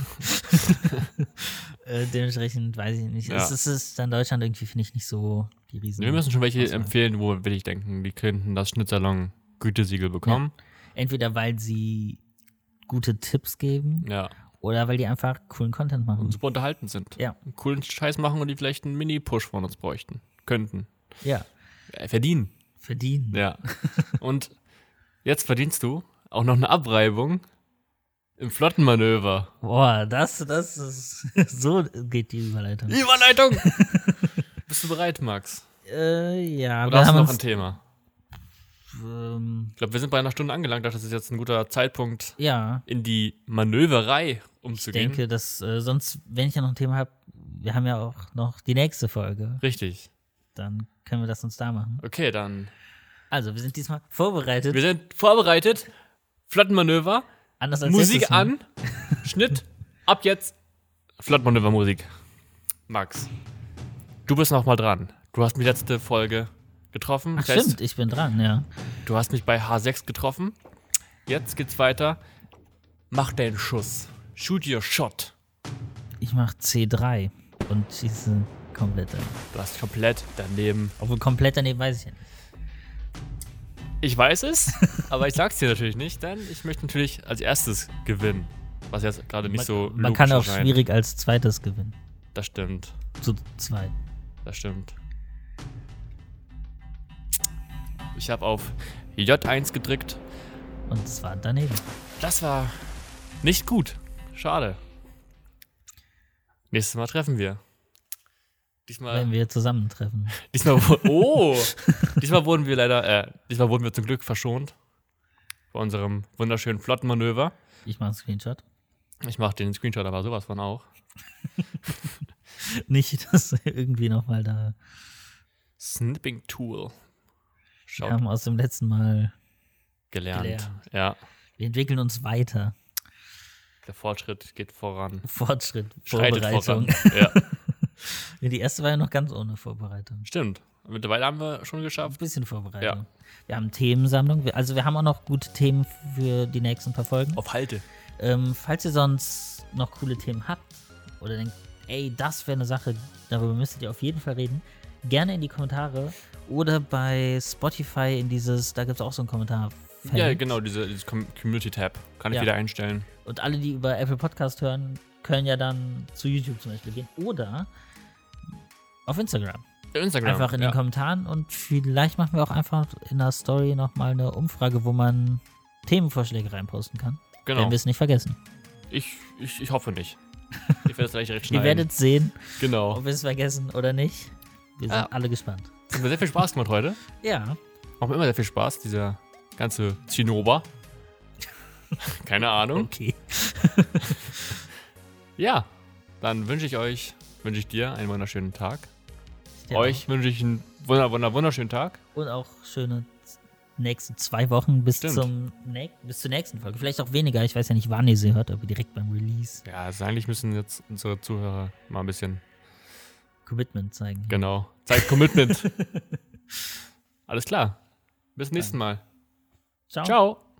äh, dementsprechend weiß ich nicht. Ja. Es, ist- es ist in Deutschland irgendwie, finde ich, nicht so die Riesen. Wir müssen schon welche Auswahl. empfehlen, wo wir wirklich denken, die könnten das Schnittsalon Gütesiegel bekommen. Entweder weil sie gute Tipps geben Ja. oder weil die einfach coolen Content machen. Und super unterhalten sind. Ja. Einen coolen Scheiß machen und die vielleicht einen Mini-Push von uns bräuchten. Könnten. Ja, Äh, verdienen. verdienen. Ja. Und jetzt verdienst du auch noch eine Abreibung im Flottenmanöver. Boah, das, das ist. so geht die Überleitung. Überleitung! Bist du bereit, Max? Äh, ja, Oder hast du noch ein. Thema? Ähm, Ich glaube, wir sind bei einer Stunde angelangt. Das ist jetzt ein guter Zeitpunkt, ja, in die Manöverei ich umzugehen. denke, dass äh, sonst, wenn ich ja noch ein Thema habe, wir haben ja auch noch die nächste Folge. Richtig. Dann können wir das uns da machen. Okay, dann. Also, wir sind diesmal vorbereitet. Wir sind vorbereitet. Flottenmanöver. anders als Musik an. Schnitt. Ab jetzt. Flottenmanöver-Musik. Max, du bist noch mal dran. Du hast mich letzte Folge getroffen. Ach, fest. stimmt, ich bin dran, ja. Du hast mich bei H6 getroffen. Jetzt geht's weiter. Mach deinen Schuss. Shoot your shot. Ich mache C3 und schieße komplett daneben. Du hast komplett daneben. Obwohl komplett daneben weiß ich ja nicht. Ich weiß es, aber ich sag's dir natürlich nicht, denn ich möchte natürlich als erstes gewinnen. Was jetzt gerade nicht man, so man logisch kann auch erscheint. schwierig als zweites gewinnen. Das stimmt. Zu zweit. Das stimmt. Ich habe auf J1 gedrückt. Und es war daneben. Das war nicht gut. Schade. Nächstes Mal treffen wir. Diesmal, Wenn wir zusammentreffen. diesmal, oh, diesmal wurden wir leider, äh, diesmal wurden wir zum Glück verschont bei unserem wunderschönen Flottenmanöver. Ich mache einen Screenshot. Ich mache den Screenshot aber sowas von auch. Nicht, dass irgendwie nochmal da. Snipping Tool. Wir Schaut, haben aus dem letzten Mal. gelernt. gelernt. Ja, Wir entwickeln uns weiter. der Fortschritt geht voran. Fortschritt, Vorbereitung. voran. Ja, Die erste war ja noch ganz ohne Vorbereitung. stimmt. Mittlerweile haben wir schon Ein geschafft. bisschen Vorbereitung. Ja. Wir haben Themensammlung. Also wir haben auch noch gute Themen für die nächsten paar Folgen. Auf Halte. Ähm, falls ihr sonst noch coole Themen habt oder denkt, ey, das wäre eine Sache, darüber müsstet ihr auf jeden Fall reden, gerne in die Kommentare oder bei Spotify in dieses, da gibt es auch so einen Kommentar. Ja, genau, diese, dieses Com- Community-Tab. Kann ich Ja. wieder einstellen. Und alle, die über Apple Podcast hören, können ja dann zu YouTube zum Beispiel gehen. Oder auf Instagram. Instagram. Einfach in ja. den Kommentaren und vielleicht machen wir auch einfach in der Story nochmal eine Umfrage, wo man Themenvorschläge reinposten kann. Genau. Wenn wir es nicht vergessen. Ich, ich, ich hoffe nicht. Ich werde es gleich recht Ihr schneiden. werdet sehen, genau. ob wir es vergessen oder nicht. Wir sind Ja. alle gespannt. Es hat mir sehr viel Spaß gemacht heute. Ja. Macht mir immer sehr viel Spaß, dieser ganze Zinnober. Keine Ahnung. Okay. Ja, dann wünsche ich euch, wünsche ich dir einen wunderschönen Tag. Ja. Euch wünsche ich einen wunder, wunder, wunderschönen Tag. Und auch schöne nächsten zwei Wochen bis, Stimmt. zum näch- bis zur nächsten Folge. Vielleicht auch weniger. Ich weiß ja nicht, wann ihr sie hört, aber direkt beim Release Ja, also eigentlich müssen jetzt unsere Zuhörer mal ein bisschen, Commitment zeigen. genau, Zeit Commitment. Alles klar. Bis nächsten Mal. Ciao. Ciao.